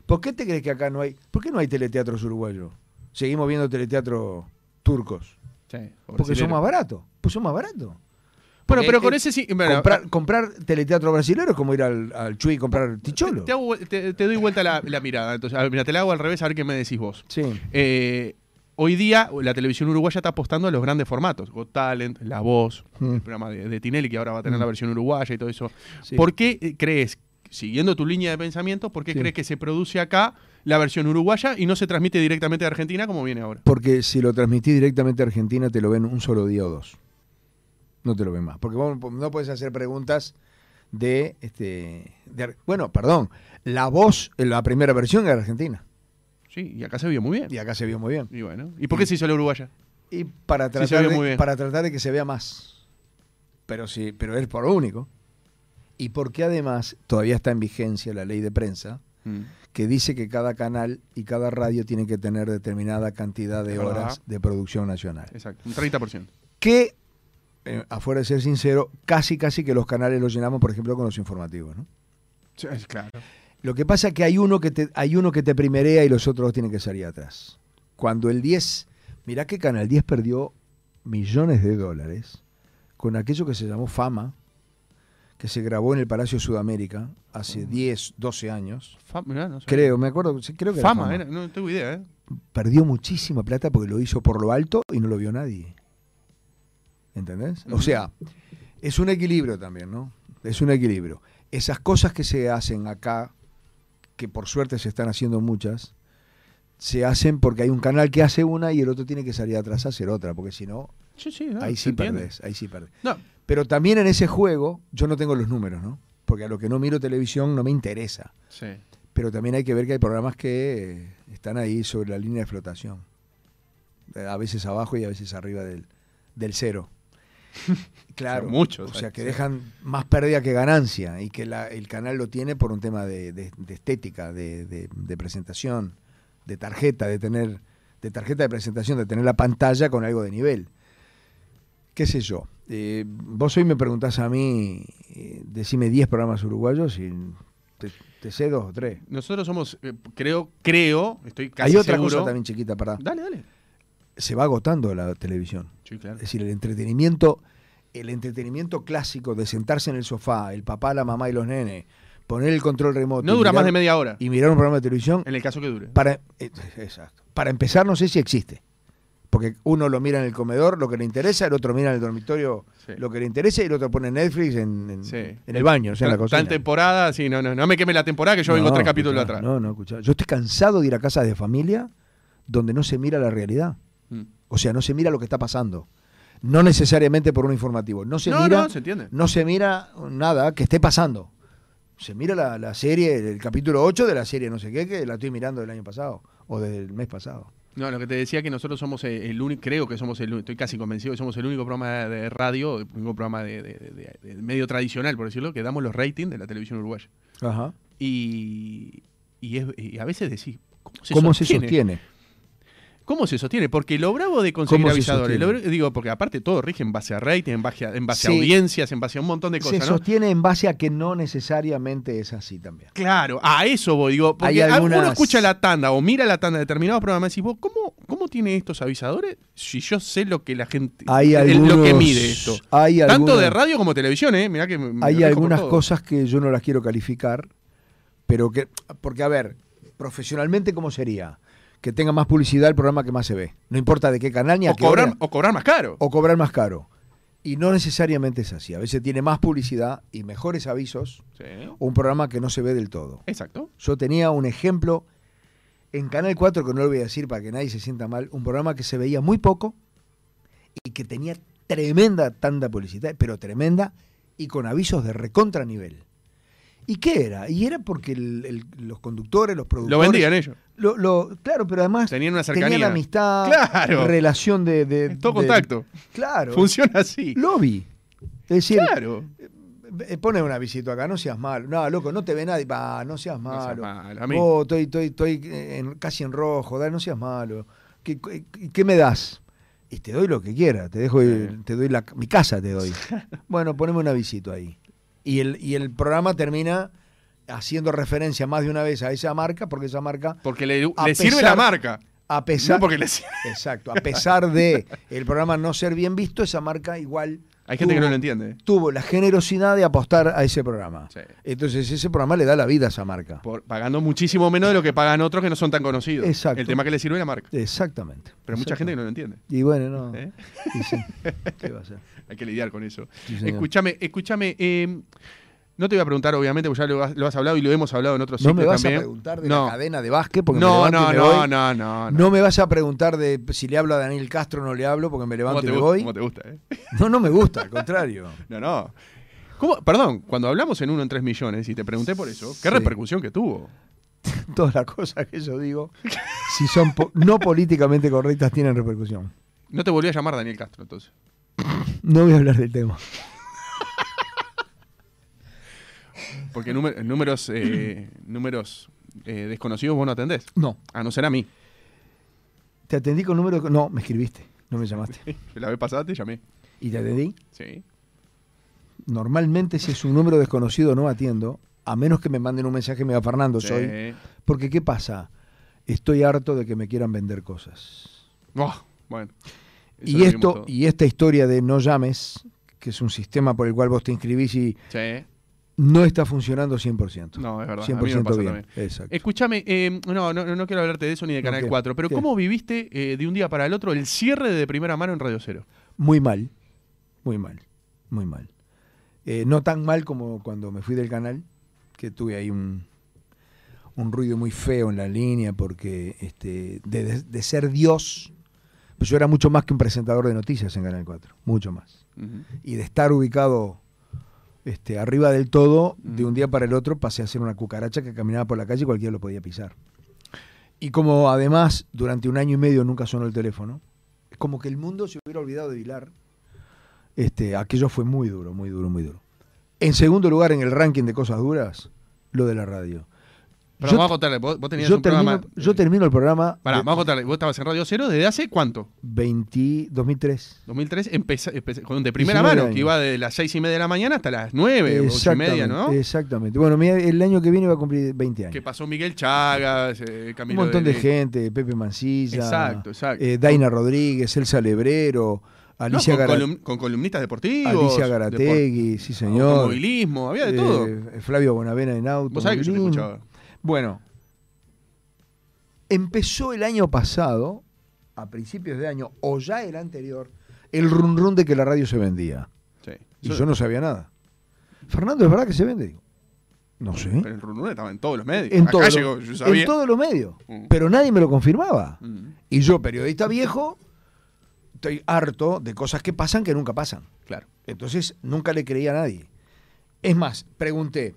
¿Por qué te crees que acá no hay? ¿Por qué no hay teleteatros uruguayos? Seguimos viendo teleteatros turcos. Sí, Porque son más baratos. Pues son más baratos. Bueno, pero con ese sí. bueno, comprar, comprar teleteatro brasileño es como ir al, al Chuy y comprar ticholo. Te, hago- te- te doy vuelta la, la mirada. Entonces, a ver, mira, te la hago al revés a ver qué me decís vos. Sí. Eh, hoy día la televisión uruguaya está apostando a los grandes formatos. Got Talent, La Voz, Mm. el programa de, de Tinelli que ahora va a tener Mm. la versión uruguaya y todo eso. Sí. ¿Por qué eh, crees, siguiendo tu línea de pensamiento, por qué Sí. crees que se produce acá la versión uruguaya y no se transmite directamente de Argentina como viene ahora? Porque si lo transmitís directamente a Argentina, te lo ven un solo día o dos. No te lo ven más. Porque vos no puedes hacer preguntas de, este, de Bueno, perdón. La voz en la primera versión era Argentina. Sí, y acá se vio muy bien. Y acá se vio muy bien. Y bueno, ¿y por qué se hizo la uruguaya? Y para tratar, de, muy bien. para tratar de que se vea más. Pero sí, pero es por lo único. Y porque además todavía está en vigencia la ley de prensa Mm. que dice que cada canal y cada radio tiene que tener determinada cantidad de horas de producción nacional. Exacto, un 30%. Que, eh, afuera de ser sincero, casi casi que los canales los llenamos, por ejemplo, con los informativos. ¿no? Sí, es claro. Lo que pasa es que hay uno que te, hay uno que te primerea y los otros tienen que salir atrás. Cuando el 10, mirá que Canal 10 perdió millones de dólares con aquello que se llamó Fama, que se grabó en el Palacio Sudamérica hace 10, 12 años. No sé. Creo, me acuerdo, creo que era Fama, Fama. era- no tengo idea, ¿eh? Perdió muchísima plata porque lo hizo por lo alto y no lo vio nadie. ¿Entendés? O sea, es un equilibrio también, ¿no? Es un equilibrio. Esas cosas que se hacen acá, que por suerte se están haciendo muchas, se hacen porque hay un canal que hace una y el otro tiene que salir atrás a hacer otra, porque si no, Sí, sí, no, ahí sí perdés, ahí sí perdés. Pero también en ese juego, yo no tengo los números, ¿no? Porque a lo que no miro televisión no me interesa. sí. Pero también hay que ver que hay programas que están ahí sobre la línea de flotación. A veces abajo y a veces arriba del, del cero. <laughs> Claro. Muchos, O sea, que sí. dejan más pérdida que ganancia y que la- el canal lo tiene por un tema de, de- de estética, de, de- de presentación, de tarjeta, de tener de tarjeta de presentación, de tener la pantalla con algo de nivel. ¿Qué sé yo? Eh, vos hoy me preguntás a mí, eh, decime 10 programas uruguayos y te, Te sé dos o tres. Nosotros somos, eh, creo, creo, estoy casi Hay otra seguro. cosa también chiquita, para. Dale, dale. Se va agotando la televisión. Sí, claro. Es decir, el entretenimiento, el entretenimiento clásico de sentarse en el sofá, el papá, la mamá y los nenes, poner el control remoto. No dura más de media hora, Y mirar un programa de televisión, en el caso que dure. para, eh, exacto. para empezar no sé si existe. Porque uno lo mira en el comedor, lo que le interesa, el otro mira en el dormitorio, Sí. lo que le interesa, y el otro pone Netflix en, en- Sí. en el baño, o sea, en la Tan- cocina. Tan temporada, sí, no, no, no me queme la temporada que yo vengo tres capítulos atrás. No, no, escuchá. Yo estoy cansado de ir a casas de familia donde no se mira la realidad. Mm. O sea, no se mira lo que está pasando. No necesariamente por un informativo. No se No, mira, no, se entiende. no se mira nada que esté pasando. Se mira la, la serie, el capítulo 8 de la serie no sé qué, que la estoy mirando del año pasado o del mes pasado. No, lo que te decía que nosotros somos eh, el único, creo que somos el único, estoy casi convencido que somos el único programa de radio, el único programa de, de- de- de medio tradicional, por decirlo, que damos los ratings de la televisión uruguaya. Ajá. Y, y, es- y a veces decís, ¿cómo se ¿Cómo se sostiene? ¿Cómo se sostiene? Porque lo bravo de conseguir ¿Cómo se avisadores, lo digo, porque aparte todo rige en base a rating, en base a, en base a Sí. audiencias, en base a un montón de Se cosas, ¿no? sostiene en base a que no necesariamente es así también. Claro, a eso voy, digo, porque Hay algunas- uno escucha la tanda o mira la tanda de determinados programas y decís, vos, ¿cómo, ¿cómo tiene estos avisadores si yo sé lo que la gente, Hay algunos, lo que mide esto? Hay Tanto algunas- de radio como televisión, ¿eh? Mirá que me- Hay algunas cosas que yo no las quiero calificar, pero que, porque a ver, profesionalmente, ¿cómo sería? Que tenga más publicidad el programa que más se ve. No importa de qué canal ni a O qué cobrar, hora. o cobrar más caro. o cobrar más caro. Y no necesariamente es así. A veces tiene más publicidad y mejores avisos Sí, un programa que no se ve del todo. exacto. Yo tenía un ejemplo en Canal 4, que no lo voy a decir para que nadie se sienta mal, un programa que se veía muy poco y que tenía tremenda tanda publicidad, pero tremenda, y con avisos de recontra nivel. ¿Y qué era? Y era porque el- el- los conductores, los Lo productores... vendían ellos. lo- lo- claro, pero además Tenían una cercanía. tenían amistad, Claro. relación de... <laughs> todo de- contacto. Claro. Funciona así. Lobby. Es decir, Claro. eh, pone una visita acá, no seas malo. No, loco, no te ve nadie. Va, no seas No seas malo. malo, a mí. Vos, estoy, estoy, estoy en- casi en rojo, dale, no seas malo. ¿Qué, qué, qué me das? Y te doy lo que quieras, te dejo, te doy la, mi casa te doy. <laughs> bueno, poneme un avisito ahí. Y el, y el programa termina haciendo referencia más de una vez a esa marca, porque esa marca, Porque le, sirve la marca. a pesar, No porque le sirve. exacto, a pesar de el programa no ser bien visto, esa marca igual Hay gente que no lo entiende. tuvo la generosidad de apostar a ese programa. Sí. Entonces ese programa le da la vida a esa marca. Por- pagando muchísimo menos de lo que pagan otros que no son tan conocidos. Exacto. El tema que le sirve es la marca. Exactamente. Pero mucha gente que no lo entiende. Y bueno, no. ¿eh? y sí. <laughs> ¿Qué va a ser? Hay que lidiar con eso. Sí, escúchame, escúchame. eh, no te voy a preguntar, obviamente, porque ya lo has, lo has hablado y lo hemos hablado en otros No sitios me vas también. a preguntar de no. la cadena de básquet porque me No, levanto no, y me no, voy. no, no, No me vas a preguntar de si le hablo a Daniel Castro o no le hablo porque me ¿Cómo levanto y me gusta, voy. cómo te gusta, eh? <laughs> No, no me gusta, al contrario. <laughs> No, no. ¿Cómo? Perdón, cuando hablamos en uno en tres millones y te pregunté por eso, ¿qué Sí. repercusión que tuvo? <laughs> Todas las cosas que yo digo, si son po- no políticamente correctas, tienen repercusión. No te volví a llamar Daniel Castro, entonces. No voy a hablar del tema. Porque número- números, eh, números eh, desconocidos vos no atendés. No. A no ser a mí. ¿Te atendí con número? No, me escribiste, no me llamaste. <laughs> La vez pasada te llamé. ¿Y te atendí? Sí. Normalmente si es un número desconocido no atiendo, a menos que me manden un mensaje, me va Fernando, Sí. soy. Porque ¿qué pasa? Estoy harto de que me quieran vender cosas. Oh, bueno. Eso Y esto y esta historia de no llames, que es un sistema por el cual vos te inscribís y Sí. No está funcionando 100%. No, es verdad. 100% a mí me pasa bien. Exacto. Escúchame, eh, no, no, no quiero hablarte de eso ni de Canal ¿qué? 4, pero ¿Qué? ¿cómo viviste eh, de un día para el otro el cierre de, primera mano en Radio Cero? Muy mal, muy mal, muy mal. Eh, no tan mal como cuando me fui del canal, que tuve ahí un, un ruido muy feo en la línea, porque este, de, de- de ser Dios, pues yo era mucho más que un presentador de noticias en Canal 4, mucho más. Y de estar ubicado este, arriba del todo, de un día para el otro pasé a ser una cucaracha que caminaba por la calle y cualquiera lo podía pisar. Y como además durante un año y medio nunca sonó el teléfono, es como que el mundo se hubiera olvidado de Vilar. Este, aquello fue muy duro, muy duro, muy duro. En segundo lugar, en el ranking de cosas duras, lo de la radio. Perdón, Yo- vamos a contarle. Vos, vos tenías Yo un termino, programa. yo termino el programa Pará, de vamos a contarle. Vos estabas en Radio Cero desde hace cuánto? 20 2003. 2003, empecé, empecé con de primera 19 mano, años. que iba de las seis y media de la mañana hasta las nueve, ocho y Exactamente, media, ¿no? Exactamente. Bueno, el año que viene va a cumplir 20 años. Que pasó Miguel Chagas, eh, Un montón de gente, Pepe Mancilla, Exacto, exacto. eh, Daina Rodríguez, Elsa Lebrero, No, Alicia, con, colum- con columnistas deportivos. Alicia Garategui, sí señor. Automovilismo, había de todo. Eh, Flavio Bonavena en auto. Vos sabés que yo te escuchaba. Bueno, empezó el año pasado, a principios de año, o ya el anterior, el run run de que la radio se vendía. Sí. Y yo no sabía nada. Fernando, ¿es verdad que se vende? Digo, no sé. Pero el Runrun estaba en todos los medios. En, todo lo- llegó, yo sabía. en todos los medios. Mm. Pero nadie me lo confirmaba. Mm, Y yo, periodista viejo, estoy harto de cosas que pasan que nunca pasan. claro. Entonces nunca le creía a nadie. Es más, pregunté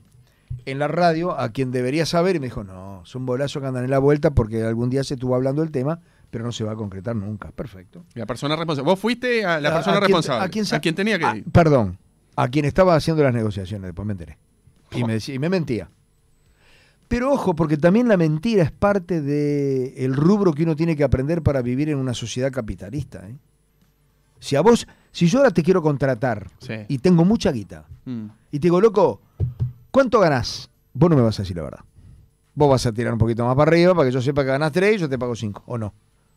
en la radio a quien debería saber y me dijo, no, son bolazos que andan en la vuelta porque algún día se estuvo hablando del tema, pero no se va a concretar nunca. Perfecto. La persona responsable. Vos fuiste a la persona a responsable. a quien tenía que ir. perdón, a quien estaba haciendo las negociaciones, después me enteré. Y me, decía- y me mentía. Pero ojo, porque también la mentira es parte del rubro que uno tiene que aprender para vivir en una sociedad capitalista. ¿eh? Si a vos, si yo ahora te quiero contratar Sí. y tengo mucha guita, Mm. y te digo, loco, ¿cuánto ganás? Vos no me vas a decir la verdad. Vos vas a tirar un poquito más para arriba para que yo sepa que ganás tres y yo te pago cinco, ¿o no?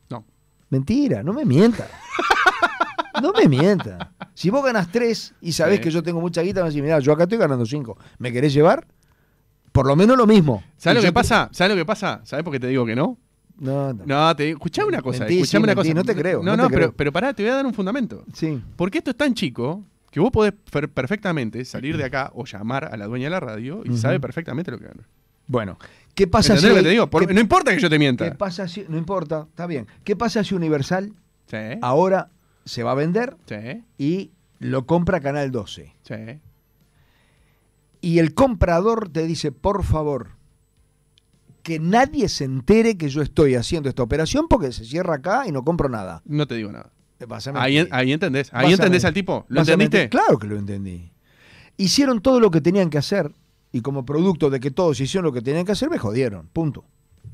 No. Mentira, no me mientas. <laughs> No me mientas. Si vos ganás tres y sabés Sí. que yo tengo mucha guita, me decís, mirá, yo acá estoy ganando cinco. ¿Me querés llevar? Por lo menos lo mismo. ¿Sabes lo que te- pasa? ¿Sabes lo que pasa? ¿Sabes por qué te digo que no? No, no. No, te escuchame una cosa, Mentí, escuchame sí, una mentí, cosa. no te creo, No, no pero, creo. pero pará, te voy a dar un fundamento. Sí. Porque esto es tan chico que vos podés per- perfectamente salir de acá o llamar a la dueña de la radio y sabe perfectamente lo que gana. Bueno, ¿qué pasa ¿Entendés si lo que hoy- te digo? Por- qué- no importa que yo te mienta. ¿Qué pasa si no importa, está bien? ¿Qué pasa si Universal Sí, ahora se va a vender sí, y lo compra Canal 12? sí. y el comprador te dice, por favor, que nadie se entere que yo estoy haciendo esta operación porque se cierra acá y no compro nada. No te digo nada. Vas a Ahí, ahí entendés. Ahí entendés al tipo. ¿Lo entendiste? Claro que lo entendí. Hicieron todo lo que tenían que hacer y como producto de que todos hicieron lo que tenían que hacer, me jodieron. Punto.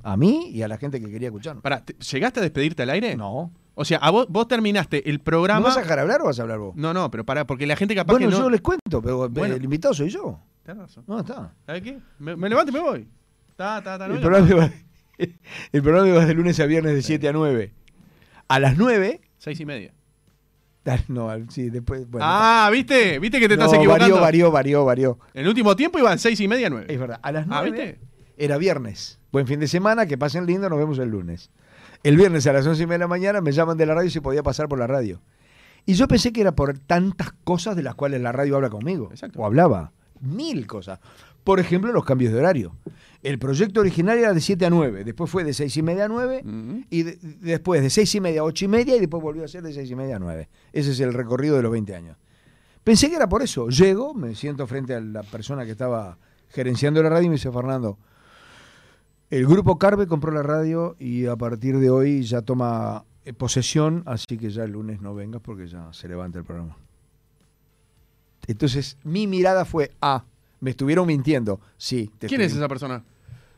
A mí y a la gente que quería escucharme. Pará, ¿te- ¿llegaste a despedirte al aire? No. O sea, a vos, vos terminaste el ¿Me programa. vas a dejar hablar o vas a hablar vos? No, no, pero pará, porque la gente capaz bueno, que no. yo les cuento, pero Bueno. el invitado soy yo. Tenés razón. No, está. ¿Sabes qué? Me, me levanto y me voy. Ta, ta, no el, programa va, <laughs> el programa va de lunes a viernes de 7 a 9. A las 9 Seis y media. Ah, No, sí, después. Bueno, ah, ¿viste? ¿Viste que te estás No, equivocando? Varió, varió, varió, varió. El último tiempo iban seis y media, nueve. Es verdad. A las Ah, 9 ¿viste? era viernes. Buen fin de semana, que pasen lindo, nos vemos el lunes. El viernes a las 11 y media de la mañana me llaman de la radio si podía pasar por la radio. Y yo pensé que era por tantas cosas de las cuales la radio habla conmigo. Exacto. O hablaba. Mil cosas. Por ejemplo, los cambios de horario. El proyecto original era de 7 a 9, después fue de 6 y media a 9, Mm. y de- después de 6 y media a 8 y media, y después volvió a ser de 6 y media a 9. Ese es el recorrido de los 20 años. Pensé que era por eso. Llego, me siento frente a la persona que estaba gerenciando la radio y me dice, Fernando, el grupo Carve compró la radio y a partir de hoy ya toma eh, posesión, así que ya el lunes no vengas porque ya se levanta el programa. Entonces mi mirada fue, ah, me estuvieron mintiendo. Sí. te ¿Quién es esa persona?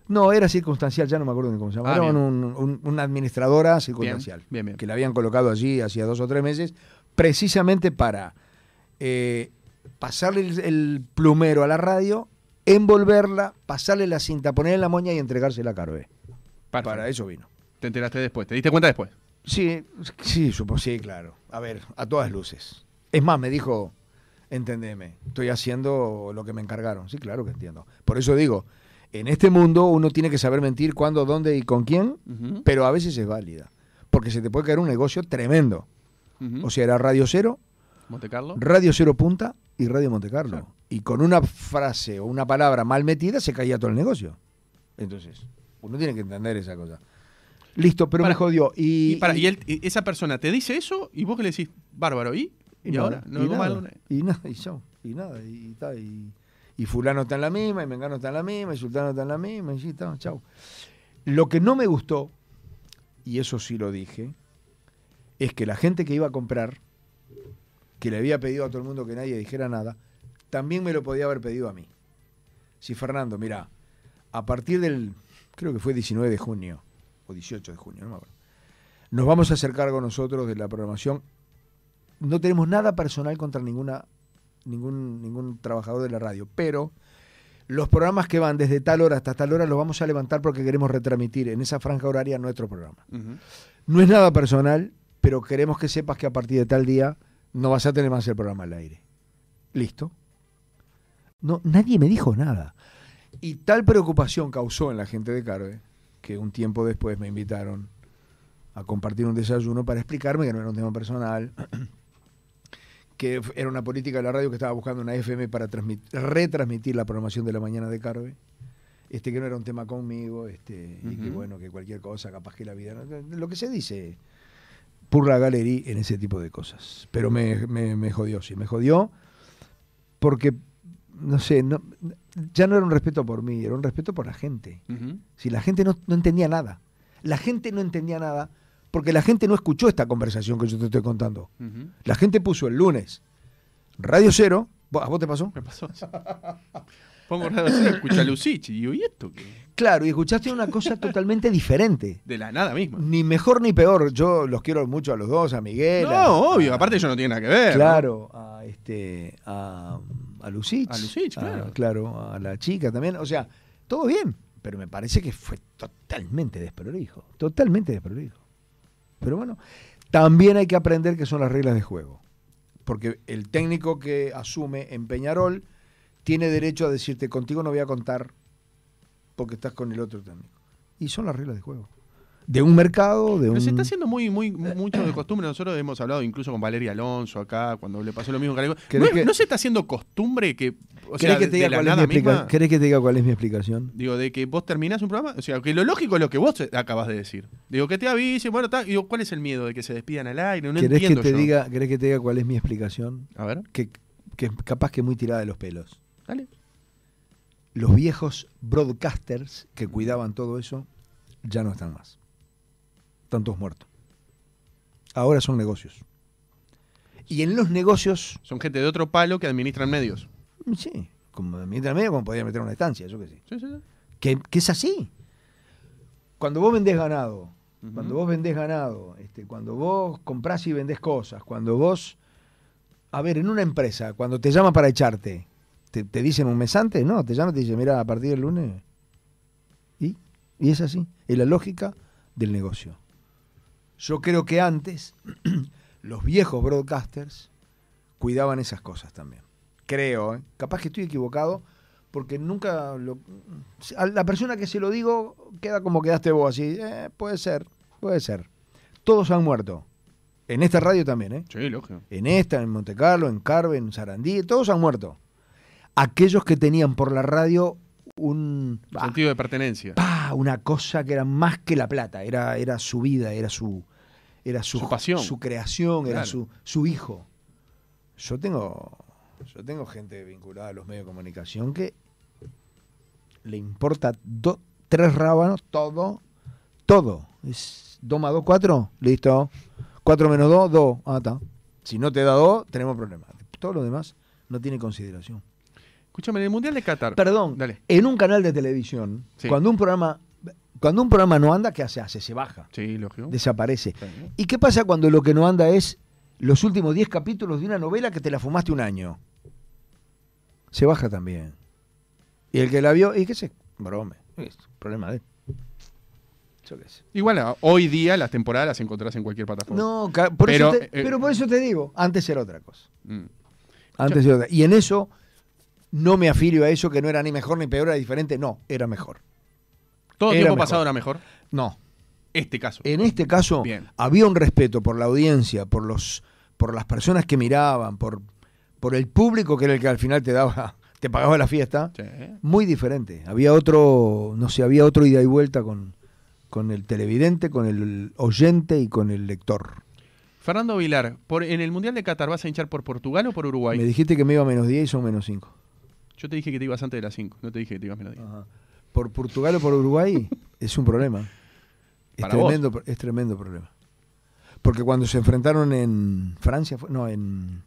No, era circunstancial, ya no me acuerdo ni cómo se llama. Ah, Era bien. un- un- una administradora circunstancial. bien, bien. Que la habían colocado allí hacía dos o tres meses, precisamente para eh, pasarle el, el plumero a la radio, envolverla, pasarle la cinta, ponerle la moña y entregársela a Carve. Perfecto. Para eso vino. Te enteraste después, te diste cuenta después. Sí, sí, supo, sí, claro. A ver, a todas luces. Es más, me dijo, entendeme, estoy haciendo lo que me encargaron. Sí, claro que entiendo. Por eso digo, en este mundo uno tiene que saber mentir cuándo, dónde y con quién, pero a veces es válida. Porque se te puede caer un negocio tremendo. O sea, era Radio Cero, Monte Carlo. Radio Cero Punta y Radio Monte Carlo. Claro. Y con una frase o una palabra mal metida se caía todo el negocio. Entonces, uno tiene que entender esa cosa. Listo, pero Para- me jodió. Y, Y, para, y él- y esa persona te dice eso y vos que le decís, bárbaro, ¿y? ¿Y, nada, ahora? No y, nada, lunes. y nada, <laughs> y y nada, y, ta, y, y fulano está en la misma, y Mengano está en la misma, y Sultano está en la misma, y sí, está, chau. Lo que no me gustó, y eso sí lo dije, es que la gente que iba a comprar, que le había pedido a todo el mundo que nadie dijera nada, también me lo podía haber pedido a mí. Si Fernando, mira, a partir del, creo que fue 19 de junio, o 18 de junio, no me acuerdo, nos vamos a hacer cargo nosotros de la programación. No tenemos nada personal contra ninguna, ningún, ningún trabajador de la radio, pero los programas que van desde tal hora hasta tal hora los vamos a levantar porque queremos retransmitir en esa franja horaria nuestro programa. No es nada personal, pero queremos que sepas que a partir de tal día no vas a tener más el programa al aire. ¿Listo? No, nadie me dijo nada. Y tal preocupación causó en la gente de Carve que un tiempo después me invitaron a compartir un desayuno para explicarme que no era un tema personal, <clears throat> que era una política de la radio que estaba buscando una FM para transmit- retransmitir la programación de la mañana de Carve, este que no era un tema conmigo, este, y que bueno, que cualquier cosa, capaz que la vida, ¿no? lo que se dice por la galería en ese tipo de cosas. Pero me, me, me jodió, sí, me jodió porque, no sé, no, ya no era un respeto por mí, era un respeto por la gente. Si la gente no, no entendía nada. La gente no entendía nada porque la gente no escuchó esta conversación que yo te estoy contando. La gente puso el lunes Radio Cero. ¿Vos- ¿A vos te pasó? Me pasó. Pongo radio cero, escucha a Lucich y digo, ¿y esto qué? Claro, y escuchaste una cosa <laughs> totalmente diferente. De la nada misma. Ni mejor ni peor. Yo los quiero mucho a los dos, a Miguel. a- No, obvio, a- aparte ellos no tienen nada que ver. ¿no? Claro, a este a, a Lucich. A Lucich, claro. claro, a la chica también. O sea, todo bien, pero me parece que fue totalmente desprolijo. Totalmente desprolijo. Pero bueno, también hay que aprender que son las reglas de juego. Porque el técnico que asume en Peñarol tiene derecho a decirte, contigo no voy a contar porque estás con el otro técnico. Y son las reglas de juego. De un mercado, de Pero un... se está haciendo muy, muy, mucho de costumbre. Nosotros hemos hablado incluso con Valeria Alonso acá, cuando le pasó lo mismo que a Gallego. ¿Querés ¿No, que- no se está haciendo costumbre que. O ¿Querés sea, que te diga cuál es mi nada explica- misma, ¿Querés que te diga cuál es mi explicación? Digo, de que vos terminás un programa. O sea, que lo lógico es lo que vos acabas de decir. Digo, que te avisen, bueno. Digo, ¿cuál es el miedo de que se despidan al aire? No ¿Querés que entiendo te yo. diga, ¿Querés que te diga cuál es mi explicación? A ver, Que, que es capaz que muy tirada de los pelos. dale. Los viejos broadcasters que cuidaban todo eso ya no están más. Están todos muertos. Ahora son negocios. Y en los negocios, Son gente de otro palo que administran medios. sí, como mientras medio, como podía meter una estancia, yo qué sé. Sí, sí, sí. Que, que es así. Cuando vos vendés ganado, cuando vos vendés ganado, este, cuando vos comprás y vendés cosas, cuando vos, a ver, en una empresa, cuando te llaman para echarte, ¿te, te dicen un mes antes? No, te llaman y te dicen, mira, a partir del lunes. ¿Y? Y es así, es la lógica del negocio. Yo creo que antes <clears throat> los viejos broadcasters cuidaban esas cosas también. Creo, ¿eh? capaz que estoy equivocado, porque nunca lo, a la persona que se lo digo queda como quedaste vos así. Eh, puede ser, puede ser. Todos han muerto. En esta radio también, ¿eh? Sí, lógico. En esta, en Monte Carlo, en Carve, en Sarandí, todos han muerto. Aquellos que tenían por la radio un bah, Sentido de pertenencia. pa, una cosa que era más que la plata, era, era su vida, era su era su, Su pasión. su creación, era Claro. su, su hijo. Yo tengo yo tengo gente vinculada a los medios de comunicación que le importa do- tres rábanos, todo, todo. Es 2 más 2, 4, listo. 4 menos 2, 2. Ah, está. Si no te da 2, tenemos problemas. Todo lo demás no tiene consideración. Escúchame, en el Mundial de Qatar. Perdón, Dale. en un canal de televisión, Sí. cuando un programa cuando un programa no anda, ¿qué hace? Hace, se baja, Sí, lógico. desaparece. Sí. ¿Y qué pasa cuando lo que no anda es los últimos 10 capítulos de una novela que te la fumaste un año? Se baja también. Y el que la vio, ¿y qué sé? Brome. Es problema de él. Yo qué sé. Igual, hoy día las temporadas las encontrás en cualquier plataforma. No, por Pero, eso te- eh, pero por eso te digo, antes era otra cosa. Mm. Antes era otra. Y en eso no me afilio a eso que no era ni mejor ni peor, era diferente. No, era mejor. Todo Era tiempo mejor. pasado era mejor. No, Este caso. En este caso Bien. había un respeto por la audiencia, por los, por las personas que miraban, por, por el público que era el que al final te daba, <laughs> te pagaba la fiesta, Sí. muy diferente. Había otro, no sé, había otro ida y vuelta con, con el televidente, con el oyente y con el lector. Fernando Vilar, por, ¿en el Mundial de Qatar vas a hinchar por Portugal o por Uruguay? Me dijiste que me iba a menos 10 y son menos 5. Yo te dije que te ibas antes de las 5, no te dije que te ibas menos 10. Por Portugal o por Uruguay <laughs> es un problema. Es Para vos. tremendo, es tremendo problema. Porque cuando se enfrentaron en Francia, no, en...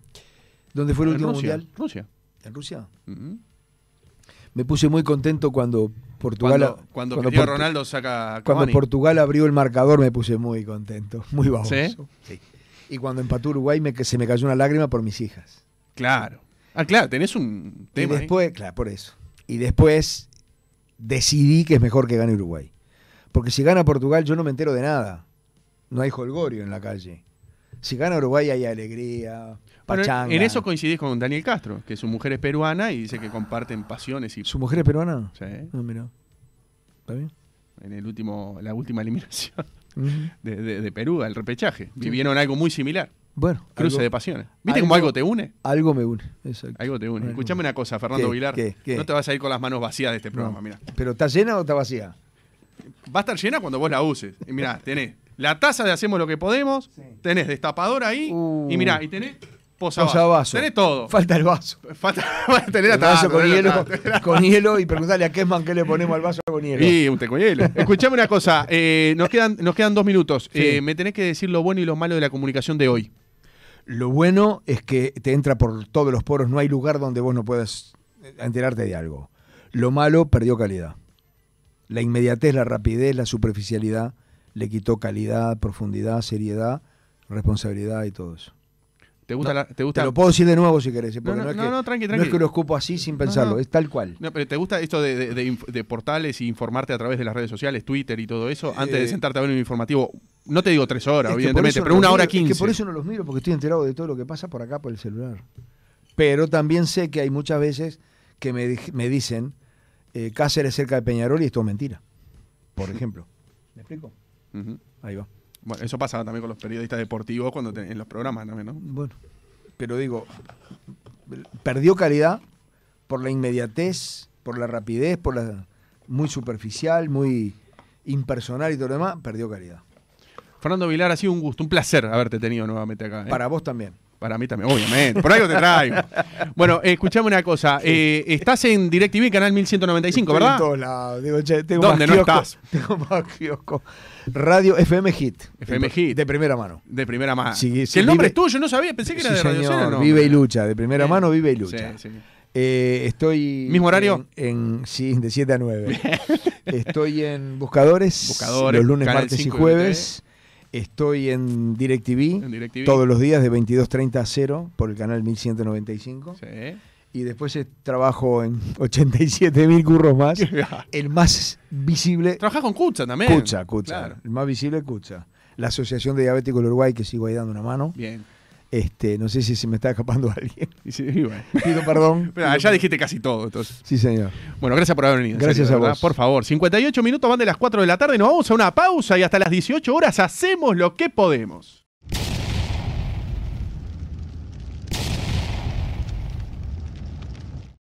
¿Dónde fue el En último Rusia, mundial? Rusia. En Rusia. Me puse muy contento cuando Portugal, Cuando, cuando, cuando Portu- Ronaldo saca a cuando. Portugal abrió el marcador me puse muy contento, <laughs> muy baboso. ¿Sí? Sí. Y cuando empató Uruguay me, se me cayó una lágrima por mis hijas. Claro. Ah, claro, tenés un Y tema. ahí. después, claro, por eso. Y después decidí que es mejor que gane Uruguay. Porque si gana Portugal yo no me entero de nada. No hay holgorio en la calle. Si gana Uruguay hay alegría, Bueno, pachanga. en eso coincidís con Daniel Castro, que su mujer es peruana y dice que comparten pasiones y ¿Su mujer es peruana? Sí, No, mira. ¿Está bien? en el último, la última <laughs> eliminación de- de Perú, el repechaje. Vivieron algo muy similar. Bueno, Cruce algo, de pasiones. ¿Viste algo- cómo algo te une? algo me une. Exacto. Algo te une. Escuchame una cosa, Fernando ¿Qué? ¿Qué? No te vas a ir con las manos vacías de este programa, No. mira. ¿Pero está llena o está vacía? Va a estar llena cuando vos la uses. Y mirá, <laughs> tenés la taza de Hacemos lo que podemos, tenés destapador ahí, Uh. y mirá, y tenés posavasos. Posavasos. Tenés todo. Falta el vaso. <laughs> Falta tener El vaso con la hielo, taza. con hielo y preguntarle a Kesman qué le ponemos al vaso con hielo. Y un con hielo. <laughs> Escuchame una cosa, eh, nos, quedan, nos quedan dos minutos. Sí. Eh, me tenés que decir lo bueno y lo malo de la comunicación de hoy. Lo bueno es que te entra por todos los poros, no hay lugar donde vos no puedas enterarte de algo. Lo malo, perdió calidad. La inmediatez, la rapidez, la superficialidad le quitó calidad, profundidad, seriedad, responsabilidad y todo eso. ¿Te gusta? No, la- ¿Te gusta? Te lo puedo decir de nuevo si querés, ¿eh? porque No, no, no, es que, no, tranqui, no es tranqui. que lo escupo así sin pensarlo, es tal cual. No, pero ¿Te gusta esto de, de- de inf- de portales y informarte a través de las redes sociales, Twitter y todo eso, antes de Eh, sentarte a ver un informativo? No te digo tres horas, evidentemente, pero una hora quince. Es que por eso no los miro, porque estoy enterado de todo lo que pasa por acá por el celular. Pero también sé que hay muchas veces que me, me dicen eh, Cáceres cerca de Peñarol y esto es mentira. Por ejemplo. ¿Me explico? Ahí va. Bueno, eso pasa también con los periodistas deportivos cuando te- en los programas también, ¿no? Bueno, pero digo, perdió calidad por la inmediatez, por la rapidez, por la muy superficial, muy impersonal y todo lo demás, perdió calidad. Fernando Vilar, ha sido un gusto, un placer haberte tenido nuevamente acá. ¿eh? Para vos también. Para mí también, obviamente. Por algo te traigo. <laughs> bueno, eh, escuchame una cosa. eh, estás en DirecTV, canal 1195, Estoy ¿verdad? en todos lados. Digo, che, tengo ¿Dónde más no kiosco- estás? <laughs> Tengo más kiosco. Radio FM Hit. FM de, Hit. De primera mano. De primera mano. Sí, sí, el nombre vive- es tuyo, no sabía, pensé que era de Radio señor, Cero, ¿no? Vive y lucha. De primera mano, vive y lucha. Sí, sí. Eh, estoy. ¿Mismo horario? En, en- sí, de 7 a 9. Estoy en Buscadores. Buscadores, Los lunes, martes y 5 y jueves. Estoy en DirecTV. En DirecTV. Todos los días de 22.30 a 0 por el canal 1195. Sí. Y después eh, trabajo en 87.000 curros más. <laughs> El más visible. Trabajás con Cucha también. Cucha, Cucha. Claro. El más visible Cucha. La Asociación de Diabéticos del Uruguay, que sigo ahí dando una mano. Bien. Este, no sé si se me está escapando <laughs> alguien. Sí, bueno. <laughs> Pido perdón. <laughs> Pero, ya dijiste casi todo, entonces. Sí, señor. Bueno, gracias por haber venido. en Gracias serio, a vos. Por favor, 58 minutos van de las 4 de la tarde, nos vamos a una pausa y hasta las 18 horas hacemos lo que podemos.